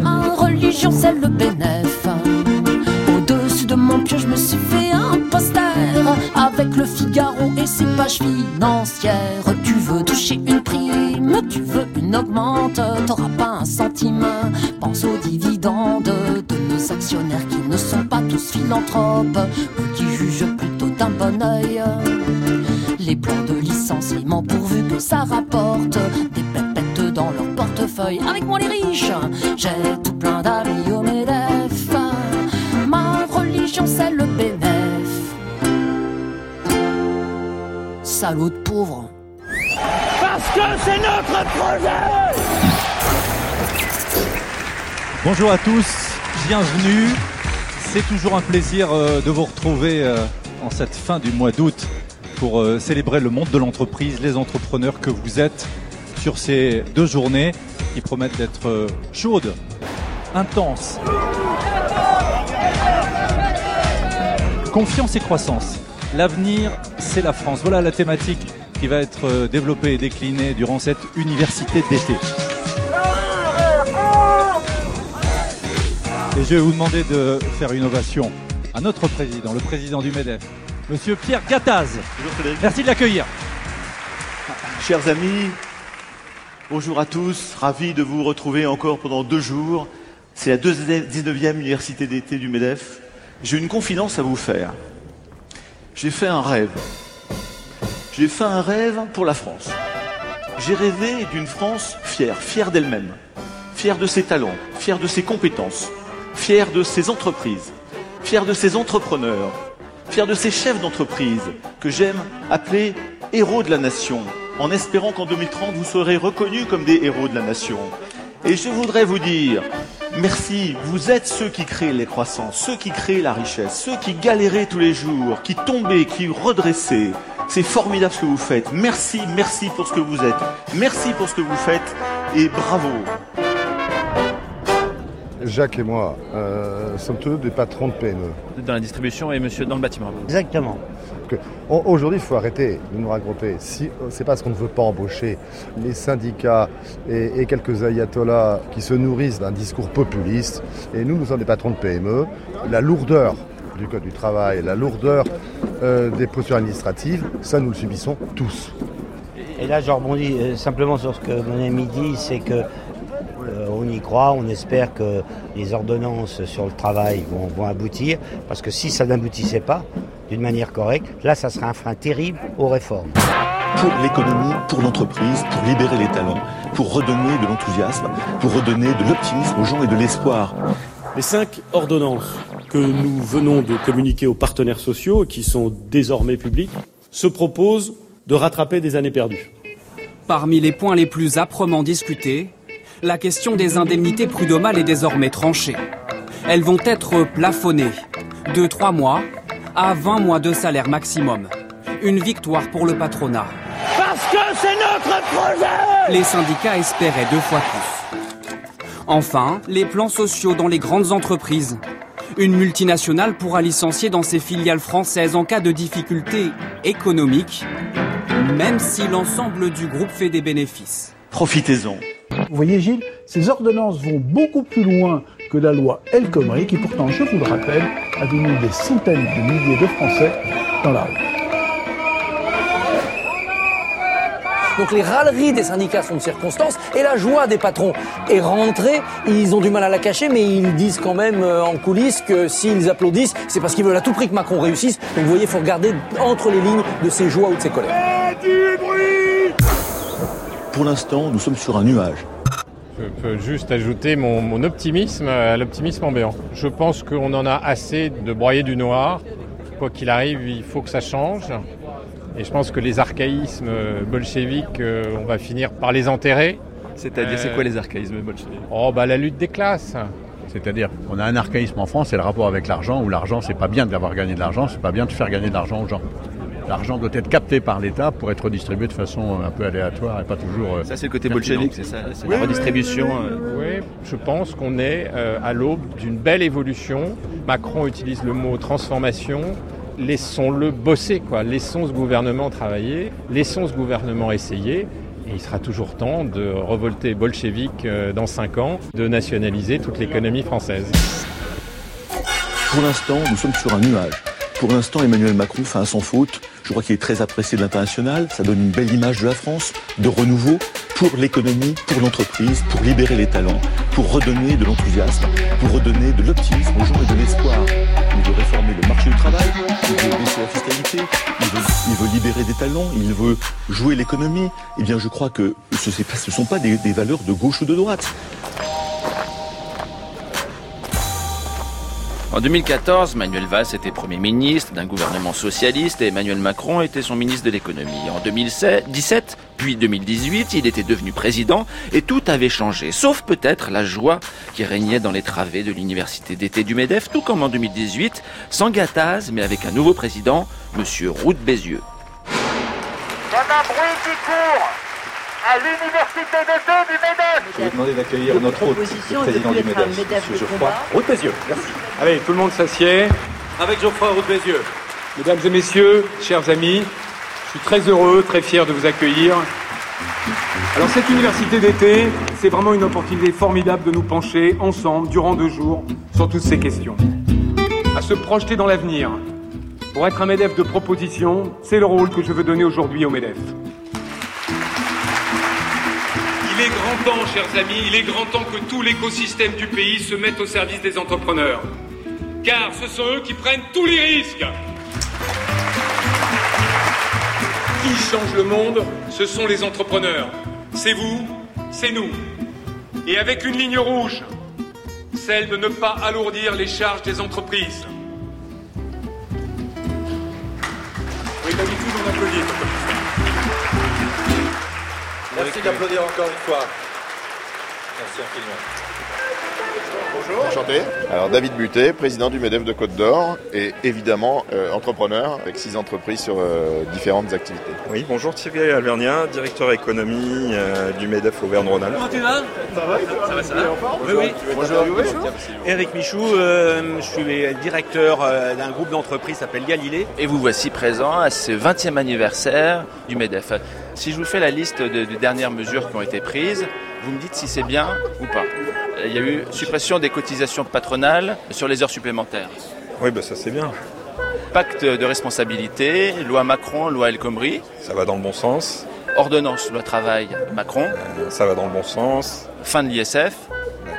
S60: Ma religion, c'est le bénéf. Mon pied, je me suis fait un poster avec le Figaro et ses pages financières. Tu veux toucher une prime, tu veux une augmente, t'auras pas un centime. Pense aux dividendes de nos actionnaires qui ne sont pas tous philanthropes ou qui jugent plutôt d'un bon oeil les plans de licenciement pourvu que ça rapporte des pépettes dans leur portefeuille. Avec moi les riches, j'ai tout plein d'amis au MEDEF. Ma religion c'est le bénéf. Salaud de pauvre.
S61: Parce que c'est notre projet
S54: Bonjour à tous, bienvenue. C'est toujours un plaisir euh, de vous retrouver euh, en cette fin du mois d'août pour euh, célébrer le monde de l'entreprise, les entrepreneurs que vous êtes sur ces deux journées qui promettent d'être chaudes, intenses. Confiance et croissance. L'avenir, c'est la France. Voilà la thématique qui va être euh, développée et déclinée durant cette université d'été. Et je vais vous demander de faire une ovation à notre président, le président du MEDEF, Monsieur Pierre Gattaz. Merci de l'accueillir.
S4: Chers amis, bonjour à tous. Ravi de vous retrouver encore pendant deux jours. C'est la 19e université d'été du MEDEF. J'ai une confidence à vous faire. J'ai fait un rêve. J'ai fait un rêve pour la France. J'ai rêvé d'une France fière, fière d'elle-même, fière de ses talents, fière de ses compétences, fière de ses entreprises, fière de ses entrepreneurs, fier de ces chefs d'entreprise que j'aime appeler héros de la nation, en espérant qu'en 2030 vous serez reconnus comme des héros de la nation. Et je voudrais vous dire, merci, vous êtes ceux qui créent les croissances, ceux qui créent la richesse, ceux qui galéraient tous les jours, qui tombaient, qui redressaient. C'est formidable ce que vous faites. Merci, merci pour ce que vous êtes. Merci pour ce que vous faites et bravo.
S62: Jacques et moi euh, sommes tous des patrons de PME.
S63: Dans la distribution et monsieur dans le bâtiment.
S62: Exactement. Aujourd'hui, il faut arrêter de nous raconter. Si, c'est parce qu'on ne veut pas embaucher les syndicats et, et, quelques ayatollahs qui se nourrissent d'un discours populiste. Et nous, nous sommes des patrons de PME. La lourdeur du Code du travail, la lourdeur euh, des postures administratives, ça, nous le subissons tous.
S64: Et là, je rebondis euh, simplement sur ce que mon ami dit, c'est que euh, on y croit, on espère que les ordonnances sur le travail vont, vont aboutir, parce que si ça n'aboutissait pas d'une manière correcte, là, ça serait un frein terrible aux réformes.
S4: Pour l'économie, pour l'entreprise, pour libérer les talents, pour redonner de l'enthousiasme, pour redonner de l'optimisme aux gens et de l'espoir.
S65: Les cinq ordonnances que nous venons de communiquer aux partenaires sociaux, qui sont désormais publics, se proposent de rattraper des années perdues.
S50: Parmi les points les plus âprement discutés, la question des indemnités prud'homales est désormais tranchée.
S66: Elles vont être plafonnées de 3 mois à 20 mois de salaire maximum. Une victoire pour le patronat.
S67: Parce que c'est notre projet
S66: Les syndicats espéraient deux fois plus. Enfin, les plans sociaux dans les grandes entreprises. Une multinationale pourra licencier dans ses filiales françaises en cas de difficultés économiques, même si l'ensemble du groupe fait des bénéfices.
S4: Profitez-en.
S68: Vous voyez Gilles, ces ordonnances vont beaucoup plus loin que la loi El Khomri qui pourtant, je vous le rappelle, a mis des centaines de milliers de Français dans la rue.
S69: Donc les râleries des syndicats sont de circonstance et la joie des patrons est rentrée. Ils ont du mal à la cacher, mais ils disent quand même euh, en coulisses que s'ils applaudissent, c'est parce qu'ils veulent à tout prix que Macron réussisse. Donc vous voyez, il faut regarder entre les lignes de ses joies ou de ses colères.
S4: Pour l'instant, nous sommes sur un nuage.
S70: Je peux juste ajouter mon, mon optimisme à l'optimisme ambiant. Je pense qu'on en a assez de broyer du noir. Quoi qu'il arrive, il faut que ça change. Et je pense que les archaïsmes bolcheviques, euh, on va finir par les enterrer.
S1: C'est-à-dire, c'est quoi les archaïsmes bolcheviques?
S70: Oh, bah la lutte des classes.
S71: C'est-à-dire qu'on a un archaïsme en France, c'est le rapport avec l'argent, où l'argent, c'est pas bien d'avoir gagné de l'argent, c'est pas bien de faire gagner de l'argent aux gens. L'argent doit être capté par l'État pour être redistribué de façon un peu aléatoire et pas toujours. euh,
S1: Ça, c'est le côté bolchevique, c'est ça C'est
S70: Oui,
S1: la redistribution.
S70: oui,
S1: euh.
S70: Oui, je pense qu'on est euh, à l'aube d'une belle évolution. Macron utilise le mot transformation. Laissons-le bosser, quoi. Laissons ce gouvernement travailler. Laissons ce gouvernement essayer. Et il sera toujours temps de revolter bolchevique euh, dans 5 ans, de nationaliser toute l'économie française.
S4: Pour l'instant, nous sommes sur un nuage. Pour l'instant, Emmanuel Macron fait un sans faute. Je crois qu'il est très apprécié de l'international. Ça donne une belle image de la France, de renouveau pour l'économie, pour l'entreprise, pour libérer les talents, pour redonner de l'enthousiasme, pour redonner de l'optimisme aux gens et de l'espoir. Il veut réformer le marché du travail, il veut baisser la fiscalité, il veut, libérer des talents, il veut jouer l'économie. Eh bien, je crois que ce ne sont pas des valeurs de gauche ou de droite.
S1: En 2014, Manuel Valls était Premier ministre d'un gouvernement socialiste et Emmanuel Macron était son ministre de l'économie. En 2017, puis 2018, il était devenu président et tout avait changé, sauf peut-être la joie qui régnait dans les travées de l'université d'été du MEDEF, tout comme en 2018, sans Gattaz, mais avec un nouveau président, Monsieur Roux de Bézieux.
S67: À l'université d'été du MEDEF
S72: Je vais vous demander d'accueillir notre hôte, le président du MEDEF, M. Geoffroy Roux de Bézieux. Merci.
S55: Allez, tout le monde s'assied. Avec Geoffroy Roux de Bézieux. Mesdames et messieurs, chers amis, je suis très heureux, très fier de vous accueillir. Alors cette université d'été, c'est vraiment une opportunité formidable de nous pencher ensemble durant deux jours sur toutes ces questions. À se projeter dans l'avenir. Pour être un MEDEF de proposition, c'est le rôle que je veux donner aujourd'hui au MEDEF. Il est grand temps, chers amis, il est grand temps que tout l'écosystème du pays se mette au service des entrepreneurs. Car ce sont eux qui prennent tous les risques. Qui change le monde Ce sont les entrepreneurs. C'est vous, c'est nous. Et avec une ligne rouge, celle de ne pas alourdir les charges des entreprises. Oui, d'habitude, on applaudit.
S72: Merci d'applaudir encore une fois. Merci infiniment.
S56: Bonjour. Enchanté. Alors David Butet, président du MEDEF de Côte d'Or et évidemment euh, entrepreneur avec six entreprises sur euh, différentes activités.
S73: Oui, bonjour Thierry Alvernien, directeur économie euh, du MEDEF Auvergne-Rhône-Alpes.
S67: Comment tu vas? Ça va Ça va, ça va Oui, oui.
S73: Bonjour.
S74: Eric Michou, euh, je suis directeur euh, d'un groupe d'entreprises qui s'appelle Galilée.
S1: Et vous voici présent à ce 20e anniversaire du MEDEF. Si je vous fais la liste de- des dernières mesures qui ont été prises, vous me dites si c'est bien ou pas. Il y a eu suppression des cotisations patronales sur les heures supplémentaires.
S73: Oui, bah ça c'est bien.
S1: Pacte de responsabilité, loi Macron, loi El Khomri.
S73: Ça va dans le bon sens.
S1: Ordonnance, loi travail, Macron.
S73: Ça va dans le bon sens.
S1: Fin de l'ISF.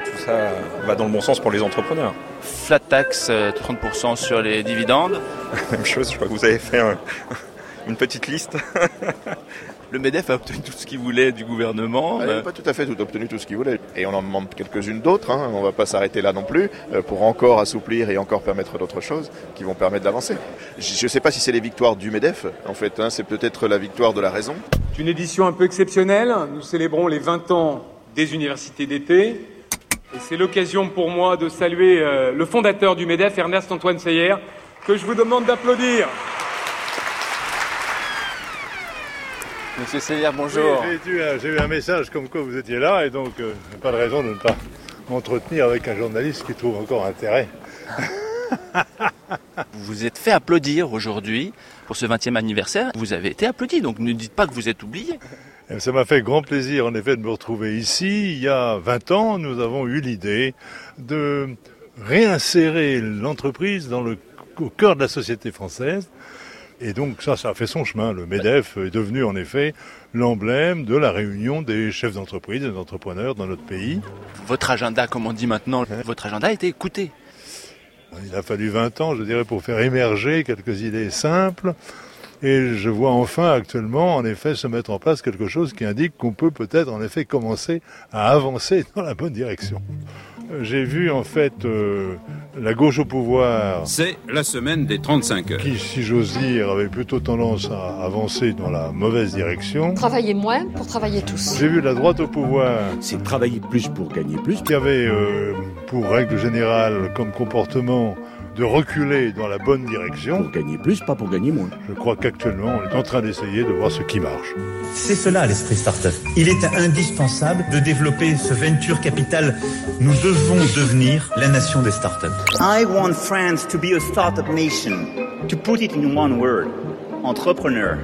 S73: Tout ça va dans le bon sens pour les entrepreneurs.
S1: Flat tax, euh, 30% sur les dividendes.
S73: Même chose, je crois que vous avez fait un- une petite liste.
S1: Le MEDEF a obtenu tout ce qu'il voulait du gouvernement.
S56: Elle n'a pas tout à fait tout obtenu tout ce qu'il voulait. Et on en demande quelques-unes d'autres. hein. On ne va pas s'arrêter là non plus euh, pour encore assouplir et encore permettre d'autres choses qui vont permettre d'avancer. Je ne sais pas si c'est les victoires du MEDEF, en fait. hein. C'est peut-être la victoire de la raison.
S55: C'est une édition un peu exceptionnelle. Nous célébrons les 20 ans des universités d'été. Et c'est l'occasion pour moi de saluer euh, le fondateur du MEDEF, Ernest Antoine Seyer, que je vous demande d'applaudir.
S1: Monsieur Seyer, bonjour.
S75: Oui, j'ai eu, un message comme quoi vous étiez là et donc euh, pas de raison de ne pas m'entretenir avec un journaliste qui trouve encore intérêt.
S1: vous vous êtes fait applaudir aujourd'hui pour ce 20e anniversaire. Vous avez été applaudi, donc ne dites pas que vous êtes oublié.
S75: Ça m'a fait grand plaisir en effet de me retrouver ici. Il y a 20 ans, nous avons eu l'idée de réinsérer l'entreprise dans le, au cœur de la société française. Et donc ça, ça a fait son chemin. Le MEDEF est devenu en effet l'emblème de la réunion des chefs d'entreprise, des entrepreneurs dans notre pays.
S1: Votre agenda, comme on dit maintenant, votre agenda a été écouté.
S75: Il a fallu 20 ans, je dirais, pour faire émerger quelques idées simples. Et je vois enfin actuellement, en effet, se mettre en place quelque chose qui indique qu'on peut peut-être, en effet, commencer à avancer dans la bonne direction. J'ai vu en fait euh, la gauche au pouvoir.
S52: C'est la semaine des 35 heures.
S75: Qui, si j'ose dire, avait plutôt tendance à avancer dans la mauvaise direction.
S76: Travailler moins pour travailler tous.
S75: J'ai vu la droite au pouvoir.
S52: C'est travailler plus pour gagner plus.
S75: Qui avait euh, pour règle générale comme comportement de reculer dans la bonne direction.
S52: Pour gagner plus, pas pour gagner moins.
S75: Je crois qu'actuellement, on est en train d'essayer de voir ce qui marche.
S53: C'est cela l'esprit startup. Il est indispensable de développer ce venture capital. Nous devons devenir la nation des startups.
S77: I want France to be a startup nation. To put it in one word, entrepreneur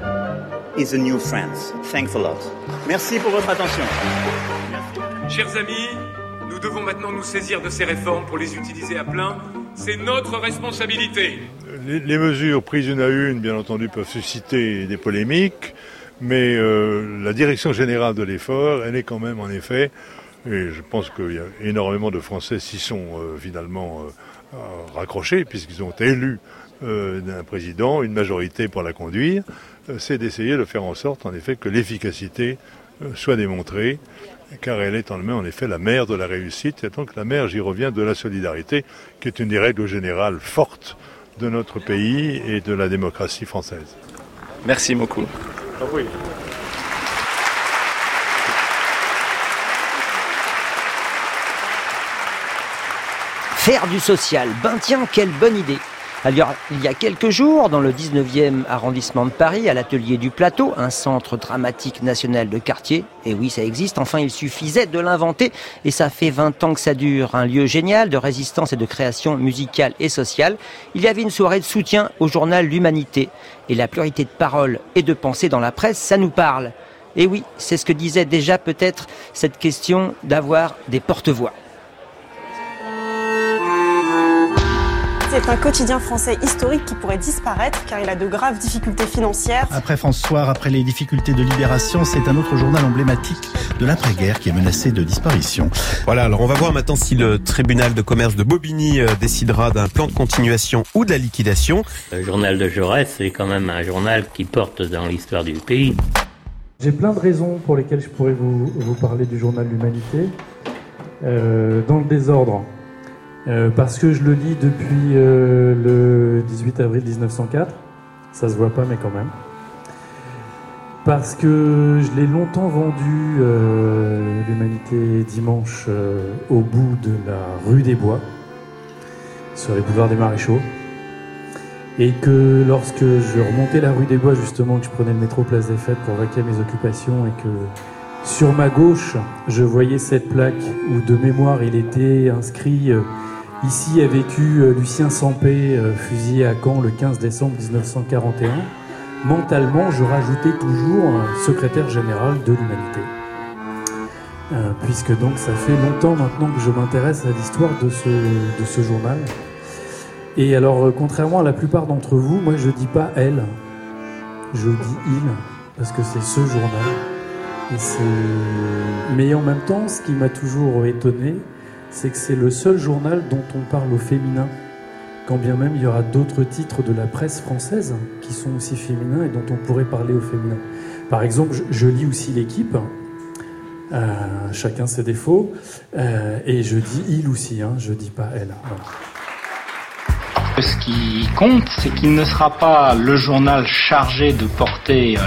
S77: is a new France. Thanks a lot. Merci pour votre attention.
S55: Chers amis, nous devons maintenant nous saisir de ces réformes pour les utiliser à plein c'est notre responsabilité.
S75: Les, mesures prises une à une, bien entendu, peuvent susciter des polémiques, mais euh, la direction générale de l'effort, elle est quand même, en effet, et je pense qu'il y a énormément de Français s'y sont euh, finalement euh, raccrochés, puisqu'ils ont élu d'un président, une majorité pour la conduire, c'est d'essayer de faire en sorte, en effet, que l'efficacité soit démontrée car elle est en en effet la mère de la réussite, et donc la mère, j'y reviens, de la solidarité, qui est une des règles générales fortes de notre pays et de la démocratie française.
S1: Merci beaucoup.
S3: Faire du social, ben tiens, quelle bonne idée alors, il y a quelques jours, dans le 19e arrondissement de Paris, à l'atelier du Plateau, un centre dramatique national de quartier, et oui, ça existe, enfin, il suffisait de l'inventer, et ça fait 20 ans que ça dure, un lieu génial de résistance et de création musicale et sociale. Il y avait une soirée de soutien au journal L'Humanité, et la pluralité de paroles et de pensées dans la presse, ça nous parle. Et oui, c'est ce que disait déjà peut-être cette question d'avoir des porte-voix.
S60: C'est un quotidien français historique qui pourrait disparaître car il a de graves difficultés financières.
S68: Après François, après les difficultés de libération, c'est un autre journal emblématique de l'après-guerre qui est menacé de disparition.
S28: Voilà, alors on va voir maintenant si le tribunal de commerce de Bobigny euh, décidera d'un plan de continuation ou de la liquidation.
S56: Le journal de Jaurès, c'est quand même un journal qui porte dans l'histoire du pays.
S50: J'ai plein de raisons pour lesquelles je pourrais vous, vous parler du journal L'Humanité. Euh, dans le désordre, euh, parce que je le lis depuis euh, le 18 avril 1904. Ça se voit pas, mais quand même. Parce que je l'ai longtemps vendu, euh, l'Humanité dimanche, au bout de la rue des Bois, sur les boulevards des Maréchaux. Et que lorsque je remontais la rue des Bois, justement, que je prenais le métro Place des Fêtes pour vaquer mes occupations et que sur ma gauche, je voyais cette plaque où de mémoire il était inscrit Ici a vécu euh, Lucien Sampé, euh, fusillé à Caen le 15 décembre 1941. Mentalement, je rajoutais toujours secrétaire général de l'humanité. Euh, puisque donc ça fait longtemps maintenant que je m'intéresse à l'histoire de ce, de ce journal. Et alors, contrairement à la plupart d'entre vous, moi je dis pas elle, je dis il, parce que c'est ce journal. Mais en même temps, ce qui m'a toujours étonné, c'est que c'est le seul journal dont on parle au féminin, quand bien même il y aura d'autres titres de la presse française qui sont aussi féminins et dont on pourrait parler au féminin. Par exemple, je, lis aussi l'équipe, euh, chacun ses défauts, euh, et je dis il aussi, hein, je dis pas elle.
S78: Ce qui compte, c'est qu'il ne sera pas le journal chargé de porter euh,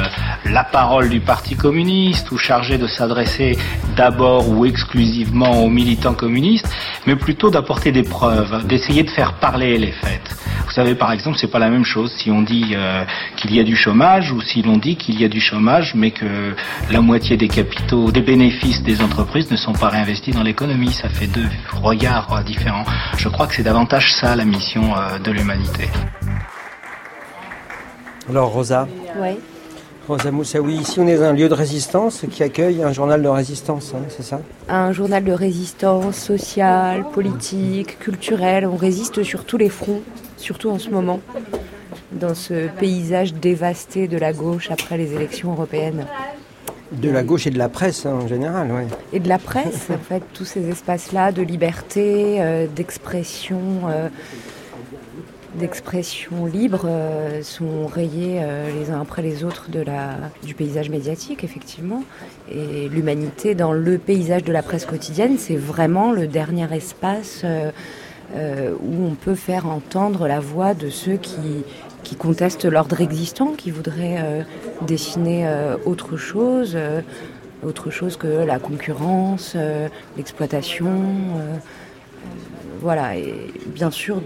S78: la parole du Parti communiste ou chargé de s'adresser d'abord ou exclusivement aux militants communistes, mais plutôt d'apporter des preuves, d'essayer de faire parler les faits. Vous savez, par exemple, c'est pas la même chose si on dit euh, qu'il y a du chômage ou si l'on dit qu'il y a du chômage, mais que la moitié des capitaux, des bénéfices des entreprises ne sont pas réinvestis dans l'économie. Ça fait deux regards euh, différents. Je crois que c'est davantage ça la mission de l'humanité.
S3: Alors, Rosa
S79: Oui.
S3: Rosa Moussaoui, ici on est dans un lieu de résistance qui accueille un journal de résistance, hein, c'est ça?
S79: Un journal de résistance sociale, politique, culturelle. On résiste sur tous les fronts, surtout en ce moment, dans ce paysage dévasté de la gauche après les élections européennes.
S3: De la gauche et de la presse hein, en général, oui.
S79: Et de la presse, en fait, tous ces espaces-là de liberté, euh, d'expression. euh, d'expression libre euh, sont rayés euh, les uns après les autres de la, du paysage médiatique, effectivement. Et l'humanité dans le paysage de la presse quotidienne, c'est vraiment le dernier espace euh, où on peut faire entendre la voix de ceux qui, qui contestent l'ordre existant, qui voudraient dessiner autre chose. autre chose que la concurrence, l'exploitation, voilà, et bien sûr,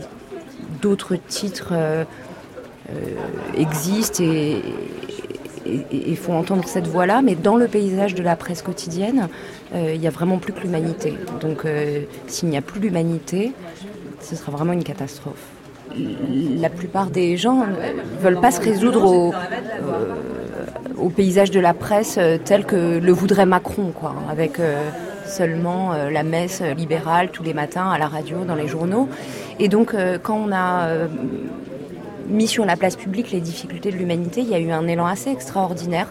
S79: d'autres titres euh, euh, existent et, font entendre cette voix-là, mais dans le paysage de la presse quotidienne, euh, il n'y a vraiment plus que l'humanité. Donc s'il n'y a plus l'humanité, ce sera vraiment une catastrophe. La plupart des gens ne veulent pas se résoudre au, au paysage de la presse tel que le voudrait Macron, quoi, avec seulement euh, la messe libérale tous les matins à la radio, dans les journaux. Et donc, euh, quand on a euh, mis sur la place publique les difficultés de l'humanité, il y a eu un élan assez extraordinaire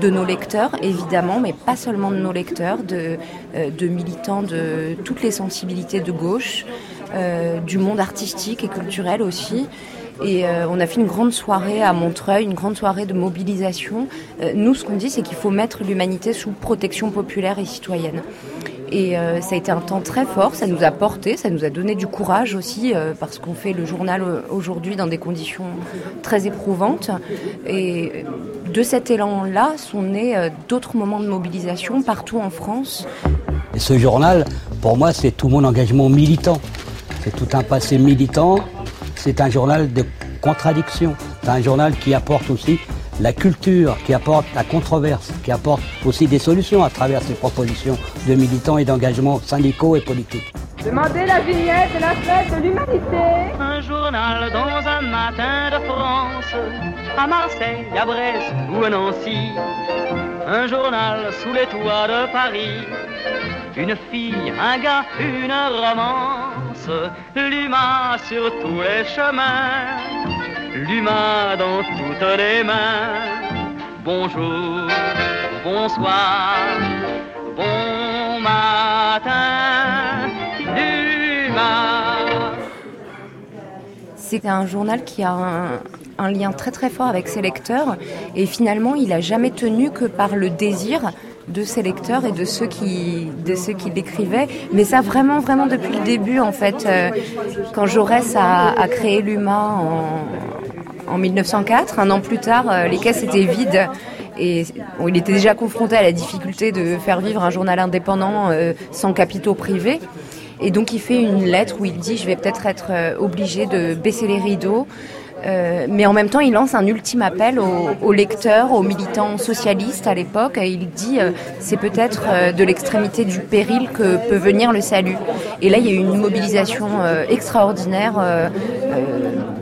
S79: de nos lecteurs, évidemment, mais pas seulement de nos lecteurs, de, militants de toutes les sensibilités de gauche, du monde artistique et culturel aussi. Et euh, on a fait une grande soirée à Montreuil, une grande soirée de mobilisation. Euh, nous, ce qu'on dit, c'est qu'il faut mettre l'humanité sous protection populaire et citoyenne. Et euh, ça a été un temps très fort, ça nous a porté, ça nous a donné du courage aussi, parce qu'on fait le journal aujourd'hui dans des conditions très éprouvantes. Et de cet élan-là sont nés d'autres moments de mobilisation partout en France.
S80: Et ce journal, pour moi, c'est tout mon engagement militant. C'est tout un passé militant. C'est un journal de contradiction. C'est un journal qui apporte aussi la culture, qui apporte la controverse, qui apporte aussi des solutions à travers ses propositions de militants et d'engagements syndicaux et politiques.
S67: Demandez la vignette de la fête de l'humanité.
S81: Un journal dans un matin de France, à Marseille, à Brest ou à Nancy. Un journal sous les toits de Paris. Une fille, un gars, une romance. L'humain sur tous les chemins. L'humain dans toutes les mains. Bonjour, bonsoir, bon matin. L'humain.
S79: C'est un journal qui a un, un lien très très fort avec ses lecteurs et finalement il a jamais tenu que par le désir de ses lecteurs et de ceux qui de ceux qui l'écrivaient. Mais ça vraiment vraiment depuis le début en fait euh, quand Jaurès a, créé l'UMA en, en 1904 un an plus tard euh, les caisses étaient vides. Et il était déjà confronté à la difficulté de faire vivre un journal indépendant euh, sans capitaux privés. Et donc il fait une lettre où il dit je vais peut-être être obligé de baisser les rideaux. Euh, mais en même temps, il lance un ultime appel aux, aux lecteurs, aux militants socialistes à l'époque. Il dit euh, c'est peut-être euh, de l'extrémité du péril que peut venir le salut. Et là, il y a eu une mobilisation euh, extraordinaire euh,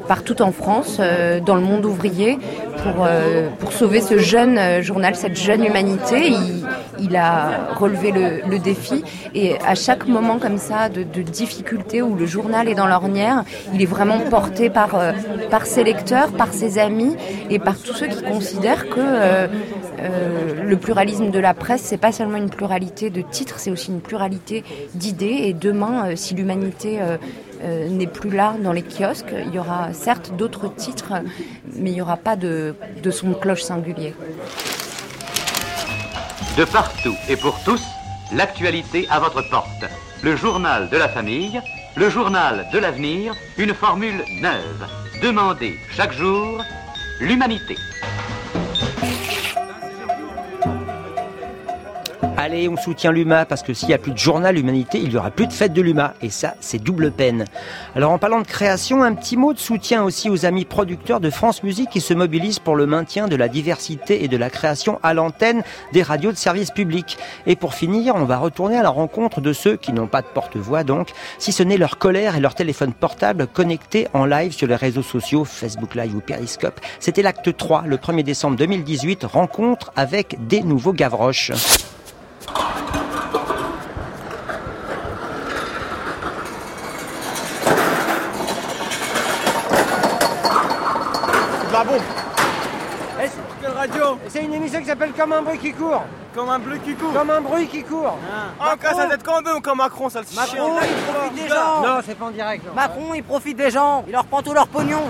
S79: partout en France, euh, dans le monde ouvrier, pour, euh, pour sauver ce jeune euh, journal, cette jeune humanité. Il, a relevé le, défi et à chaque moment comme ça de, difficulté où le journal est dans l'ornière, il est vraiment porté par, par ses lecteurs, par ses amis et par tous ceux qui considèrent que le pluralisme de la presse, c'est pas seulement une pluralité de titres, c'est aussi une pluralité d'idées. Et demain, si l'humanité euh, n'est plus là dans les kiosques, il y aura certes d'autres titres, mais il n'y aura pas de, de son cloche singulier.
S82: De partout et pour tous, l'actualité à votre porte. Le journal de la famille, Le journal de l'avenir, une formule neuve. Demandez chaque jour l'humanité.
S3: Allez, on soutient l'UMA parce que s'il n'y a plus de journal Humanité, il n'y aura plus de fête de l'UMA. Et ça, c'est double peine. Alors en parlant de création, un petit mot de soutien aussi aux amis producteurs de France Musique qui se mobilisent pour le maintien de la diversité et de la création à l'antenne des radios de service public. Et pour finir, on va retourner à la rencontre de ceux qui n'ont pas de porte-voix donc, si ce n'est leur colère et leur téléphone portable connectés en live sur les réseaux sociaux, Facebook Live ou Periscope. C'était l'acte 3, le 1er décembre 2018, rencontre avec des nouveaux Gavroches.
S83: C'est de la bombe.
S3: Quelle radio C'est une émission qui s'appelle Comme un bruit qui court.
S83: Comme un bleu qui court.
S3: Comme un bruit qui court.
S83: Ah, Macron, ça doit être comme un comme Macron, ça le chien.
S84: Macron, il profite des gens.
S3: Non, c'est pas en direct. non.
S84: Macron, il profite des gens. Il leur prend tout leur pognon.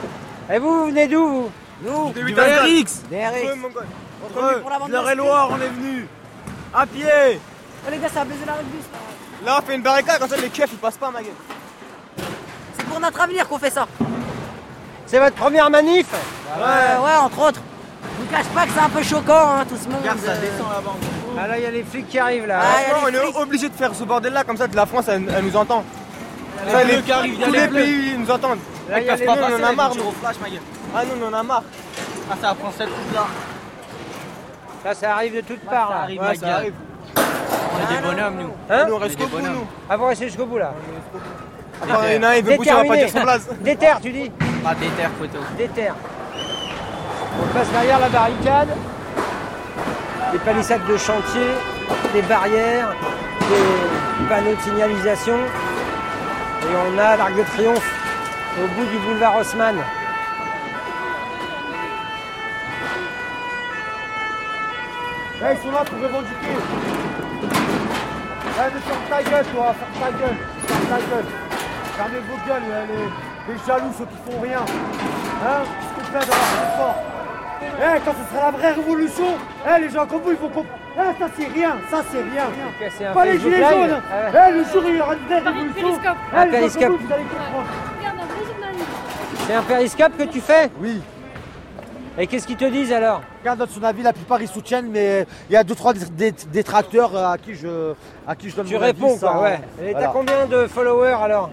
S3: Et vous, vous venez d'où vous?
S84: Nous,
S83: Du VRX.
S84: Des RX.
S83: Ouais, mon gars.
S84: Reconnu pour la de
S83: Loire, on est venu. À pied.
S84: Oh, les gars, ça a baisé la rugby.
S83: Là, on fait une barricade, comme ça les keufs ils passent pas, ma gueule.
S84: C'est pour notre avenir qu'on fait ça.
S3: C'est votre première manif
S84: Ouais, ouais, entre autres. Je vous cache pas que c'est un peu choquant, hein, tout ce monde.
S83: Regarde, ça
S84: euh,
S83: descend là-bas.
S3: Ah là, il y a les flics qui arrivent là.
S84: Ah,
S83: on est
S84: flics.
S83: obligé de faire ce bordel-là, comme ça la France elle, elle nous entend.
S3: les
S83: Ça,
S3: bleus
S83: les-
S3: qui arrivent, y a
S83: tous
S3: les bleus.
S83: pays ils nous entendent.
S3: Là, y a les
S83: Nous, on en a marre, nous. Ah, nous, on en a marre. Ah, ça prend cette route-là.
S3: Ça, ça arrive de toutes parts là.
S83: Ouais, ça arrive.
S84: On est des bonhommes, nous.
S3: Hein
S83: Nous, on reste qu'au bout, nous.
S3: Ah, vous restez jusqu'au bout là.
S83: Attends, il y en a un, il veut bouger, on va pas dire son place.
S3: Déterre, tu dis
S84: Pas des terres, photo.
S3: Déterre. On passe derrière la barricade. Des palissades de chantier, des barrières, des panneaux de signalisation. Et on a l'Arc de Triomphe au bout du boulevard Haussmann.
S83: Là, ils sont là pour revendiquer. Là, mais ferme ta gueule, toi, ferme ta gueule. Ferme ta gueule. Fermez vos gueules, les, les, jaloux, ceux qui font rien. Hein S'il te plaît, d'avoir plus fort. Eh, quand ce sera la vraie révolution, eh, les gens comme vous, ils vont comprendre. Eh, ça c'est rien, ça c'est rien. Pas les gilets jaunes.
S3: Ah
S83: Eh, le jour où il y aura une vraie révolution, eh,
S3: Un
S83: les gens
S3: périscope.
S83: comme vous, vous allez comprendre.
S3: C'est un périscope que tu fais?
S83: Oui.
S3: Et qu'est-ce qu'ils te disent alors?
S83: Regarde dans son avis, la plupart ils soutiennent, mais il y a deux trois dé- dé- détracteurs à qui je, à qui je donne
S3: Tu
S83: mon
S3: réponds
S83: avis,
S3: quoi, ouais. Et
S83: voilà.
S3: t'as combien de followers alors?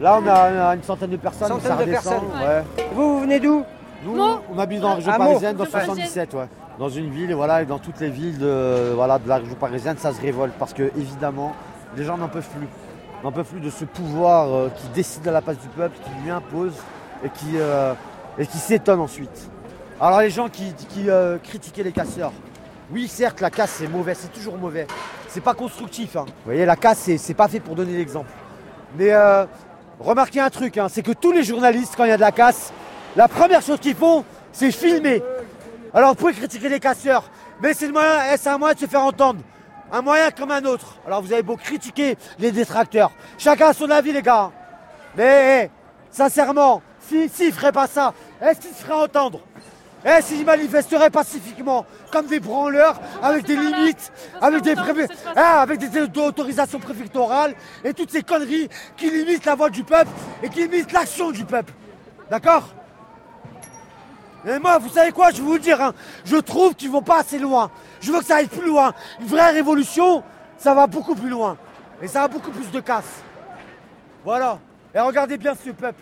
S83: Là, on a, on a une centaine de personnes,
S3: Centaine
S83: ça
S3: de personnes.
S83: ouais.
S3: Vous, vous venez d'où?
S83: Nous, on habite dans la région
S3: Ah,
S83: parisienne, dans
S3: Région
S83: 77, ouais. Dans une ville, et voilà, et dans toutes les villes de, voilà, de la région parisienne, ça se révolte parce que évidemment, les gens n'en peuvent plus. N'en peuvent plus de ce pouvoir euh, qui décide à la place du peuple, qui lui impose et qui, euh, et qui s'étonne ensuite. Alors les gens qui, euh, critiquaient les casseurs, oui certes la casse c'est mauvais, c'est toujours mauvais. C'est pas constructif. hein. Vous voyez, la casse c'est- pas fait pour donner l'exemple. Mais euh, remarquez un truc, hein, c'est que tous les journalistes, quand il y a de la casse, la première chose qu'ils font, c'est filmer. Alors vous pouvez critiquer les casseurs, mais c'est eh, un moyen de se faire entendre. Un moyen comme un autre. Alors vous avez beau critiquer les détracteurs. Chacun a son avis les gars. Mais eh, sincèrement, s'ils si, ne feraient pas ça, est-ce qu'ils se feraient entendre eh, s'ils manifesteraient pacifiquement, comme des branleurs, avec des limites, avec des, pré- eh, avec des autorisations préfectorales, et toutes ces conneries qui limitent la voix du peuple et qui limitent l'action du peuple. D'accord? Et moi, vous savez quoi, je vais vous le dire, hein, je trouve qu'ils vont pas assez loin. Je veux que ça aille plus loin. Une vraie révolution, ça va beaucoup plus loin. Et ça a beaucoup plus de casse. Voilà. Et regardez bien ce peuple.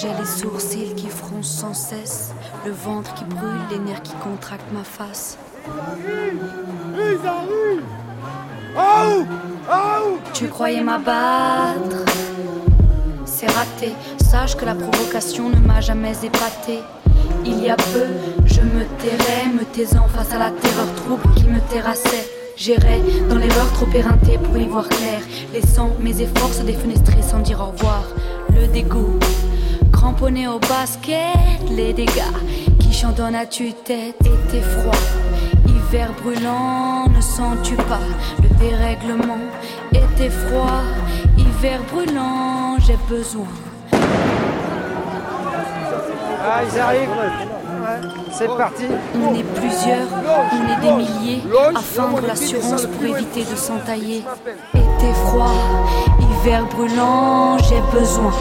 S85: J'ai les sourcils qui froncent sans cesse, le ventre qui brûle, les nerfs qui contractent ma face. Tu croyais m'abattre? C'est raté, sache que la provocation ne m'a jamais épaté. Il y a peu, je me tairais, me taisant face à la terreur trouble qui me terrassait. J'irais dans l'erreur trop éreintée pour y voir clair, laissant mes efforts se défenestrer sans dire au revoir. Le dégoût, cramponné au basket, les dégâts qui chandonnent à tue-tête, été froid. Hiver brûlant, ne sens-tu pas? Le dérèglement Été froid, hiver brûlant, j'ai besoin.
S3: Ah, ils arrivent. C'est parti.
S85: On est plusieurs, on est des milliers, à feindre l'assurance pour éviter de s'entailler. Été froid, hiver brûlant, j'ai besoin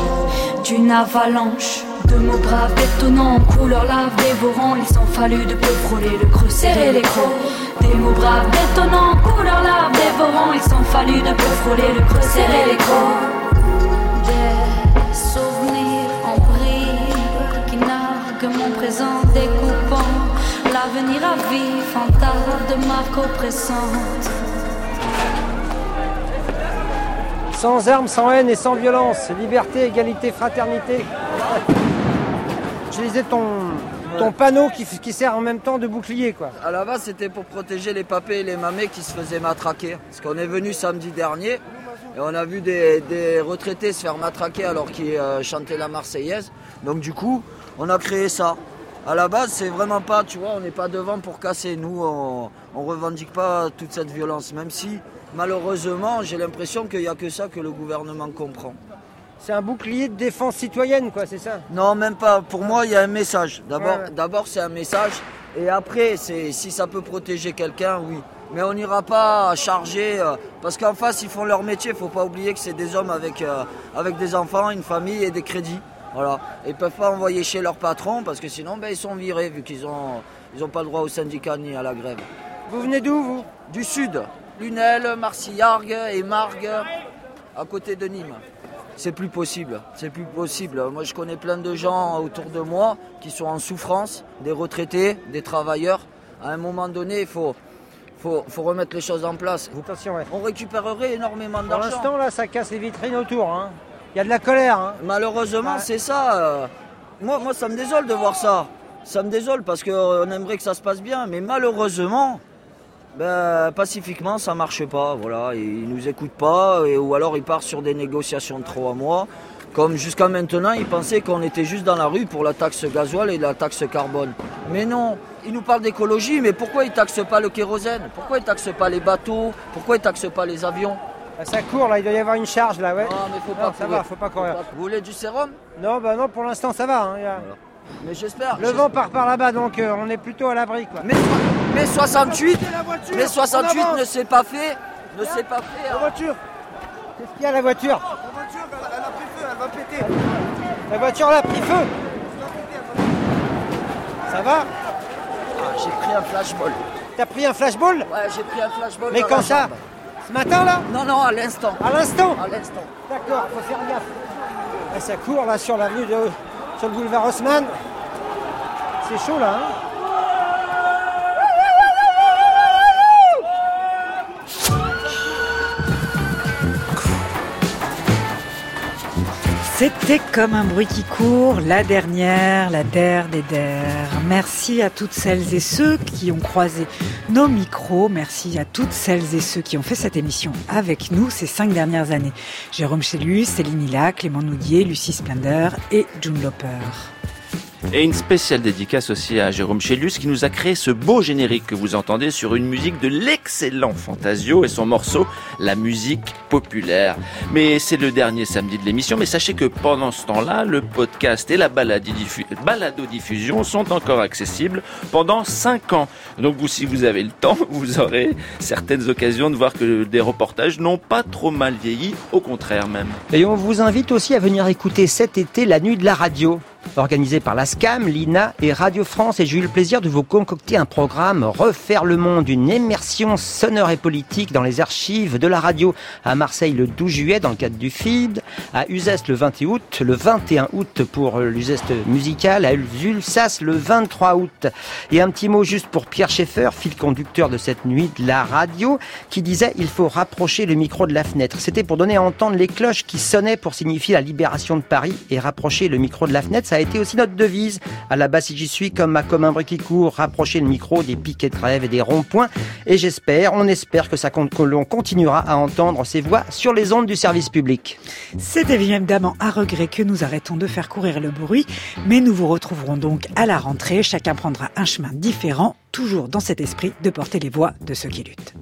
S85: d'une avalanche. De mots braves détonnants, couleur lave dévorant, il s'en fallut de peu frôler le creux, serrer les crocs. Des mots braves détonnants, couleur lave dévorant, il s'en fallut de peu frôler le creux, serrer les crocs. L'avenir à vie, fantasme de marque oppressante.
S3: Sans armes, sans haine et sans violence. Liberté, égalité, fraternité. Je lisais ton, ton panneau qui, qui sert en même temps de bouclier, quoi.
S50: À la base, c'était pour protéger les papés et les mamés qui se faisaient matraquer. Parce qu'on est venu samedi dernier et on a vu des, des retraités se faire matraquer alors qu'ils euh, chantaient la Marseillaise. Donc du coup, on a créé ça. À la base, c'est vraiment pas, tu vois, on n'est pas devant pour casser. Nous, on, on revendique pas toute cette violence, même si malheureusement, j'ai l'impression qu'il n'y a que ça que le gouvernement comprend.
S3: C'est un bouclier de défense citoyenne, quoi, c'est ça?
S50: Non, même pas. Pour moi, il y a un message. D'abord,
S3: Ouais, ouais.
S50: d'abord c'est un message. Et après, c'est si ça peut protéger quelqu'un, oui. Mais on n'ira pas charger. euh, parce qu'en face, ils font leur métier. Il faut pas oublier que c'est des hommes avec, euh, avec des enfants, une famille et des crédits. Voilà. Ils peuvent pas envoyer chez leur patron parce que sinon, ben, ils sont virés vu qu'ils ont, ils ont pas le droit au syndicat ni à la grève.
S3: Vous venez d'où, vous?
S50: Du sud. Lunel, Marcillargues et Margues, à côté de Nîmes. C'est plus possible, c'est plus possible. Moi, je connais plein de gens autour de moi qui sont en souffrance, des retraités, des travailleurs. À un moment donné, il faut, faut, faut remettre les choses en place.
S3: Attention, ouais.
S50: On récupérerait énormément
S3: Pour
S50: d'argent.
S3: l'instant, là, ça casse les vitrines autour. hein. Il y a de la colère. hein.
S50: Malheureusement,
S3: Ouais.
S50: c'est ça. euh, Moi, moi, ça me désole de voir ça. Ça me désole parce qu'on aimerait que ça se passe bien. Mais malheureusement, ben, pacifiquement, ça marche pas. Voilà, ils nous écoutent pas. Et, ou alors, ils partent sur des négociations de trois mois. Comme jusqu'à maintenant, ils pensaient qu'on était juste dans la rue pour la taxe gasoil et la taxe carbone. Mais non, ils nous parlent d'écologie, mais pourquoi ils taxent pas le kérosène? Pourquoi ils taxent pas les bateaux? Pourquoi ils taxent pas les avions?
S3: Ah, Ça court, là, il doit y avoir une charge, là, ouais.
S50: Non, mais faut
S3: Non,
S50: pas
S3: ça
S50: courir.
S3: va, faut pas courir.
S50: Vous voulez du sérum?
S3: Non, bah non, pour l'instant, ça va. hein, il y a-
S50: Mais j'espère.
S3: Le vent part par là-bas, donc euh, on est plutôt à l'abri, quoi.
S50: Mais, mais 68, mais 68
S3: on avance.
S50: ne s'est pas fait, ne s'est pas fait. La
S3: voiture Qu'est-ce qu'il y a, la voiture?
S86: La voiture, elle, elle a pris feu, elle va péter.
S3: La voiture, elle a pris feu Ça va?
S50: Ah, j'ai pris un flashball.
S3: T'as pris un flashball
S50: Ouais, j'ai pris un flashball.
S3: Mais
S50: dans
S3: quand
S50: la
S3: ça
S50: jambe.
S3: Ce matin, là
S50: Non, non, à l'instant.
S3: À l'instant
S50: À l'instant.
S3: D'accord, faut faire gaffe. Ah, ça court, là, sur l'avenue de... sur le boulevard Haussmann. C'est chaud, là, hein
S2: C'était comme un bruit qui court, la dernière, la der des der. Merci à toutes celles et ceux qui ont croisé nos micros. Merci à toutes celles et ceux qui ont fait cette émission avec nous ces cinq dernières années. Jérôme Chélus, Céline Hilla, Clément Noudier, Lucie Splendeur et June Loper.
S1: Et une spéciale dédicace aussi à Jérôme Chélus qui nous a créé ce beau générique que vous entendez sur une musique de l'excellent Fantasio et son morceau La musique populaire. Mais c'est le dernier samedi de l'émission, mais sachez que pendant ce temps-là, le podcast et la balado-diffusion sont encore accessibles pendant 5 ans. Donc vous, si vous avez le temps, vous aurez certaines occasions de voir que des reportages n'ont pas trop mal vieilli, au contraire même.
S3: Et on vous invite aussi à venir écouter cet été la nuit de la radio. Organisée par la SCAM, l'INA et Radio France, et j'ai eu le plaisir de vous concocter un programme Refaire le monde, une immersion sonore et politique dans les archives de la radio à Marseille le 12 juillet dans le cadre du FIB, à Uzès le 20 août, le 21 août pour l'Uzès musical, à Ulsas le 23 août. Et un petit mot juste pour Pierre Schaeffer, fil conducteur de cette nuit de la radio, qui disait il faut rapprocher le micro de la fenêtre. C'était pour donner à entendre les cloches qui sonnaient pour signifier la libération de Paris et rapprocher le micro de la fenêtre. Ça a été aussi notre devise. À la base, si j'y suis, comme à comme un bruit qui court, rapprocher le micro des piquets de rêve et des ronds-points. Et j'espère, on espère que ça compte, que l'on continuera à entendre ces voix sur les ondes du service public.
S2: C'est évidemment à regret que nous arrêtons de faire courir le bruit, mais nous vous retrouverons donc à la rentrée. Chacun prendra un chemin différent, toujours dans cet esprit de porter les voix de ceux qui luttent.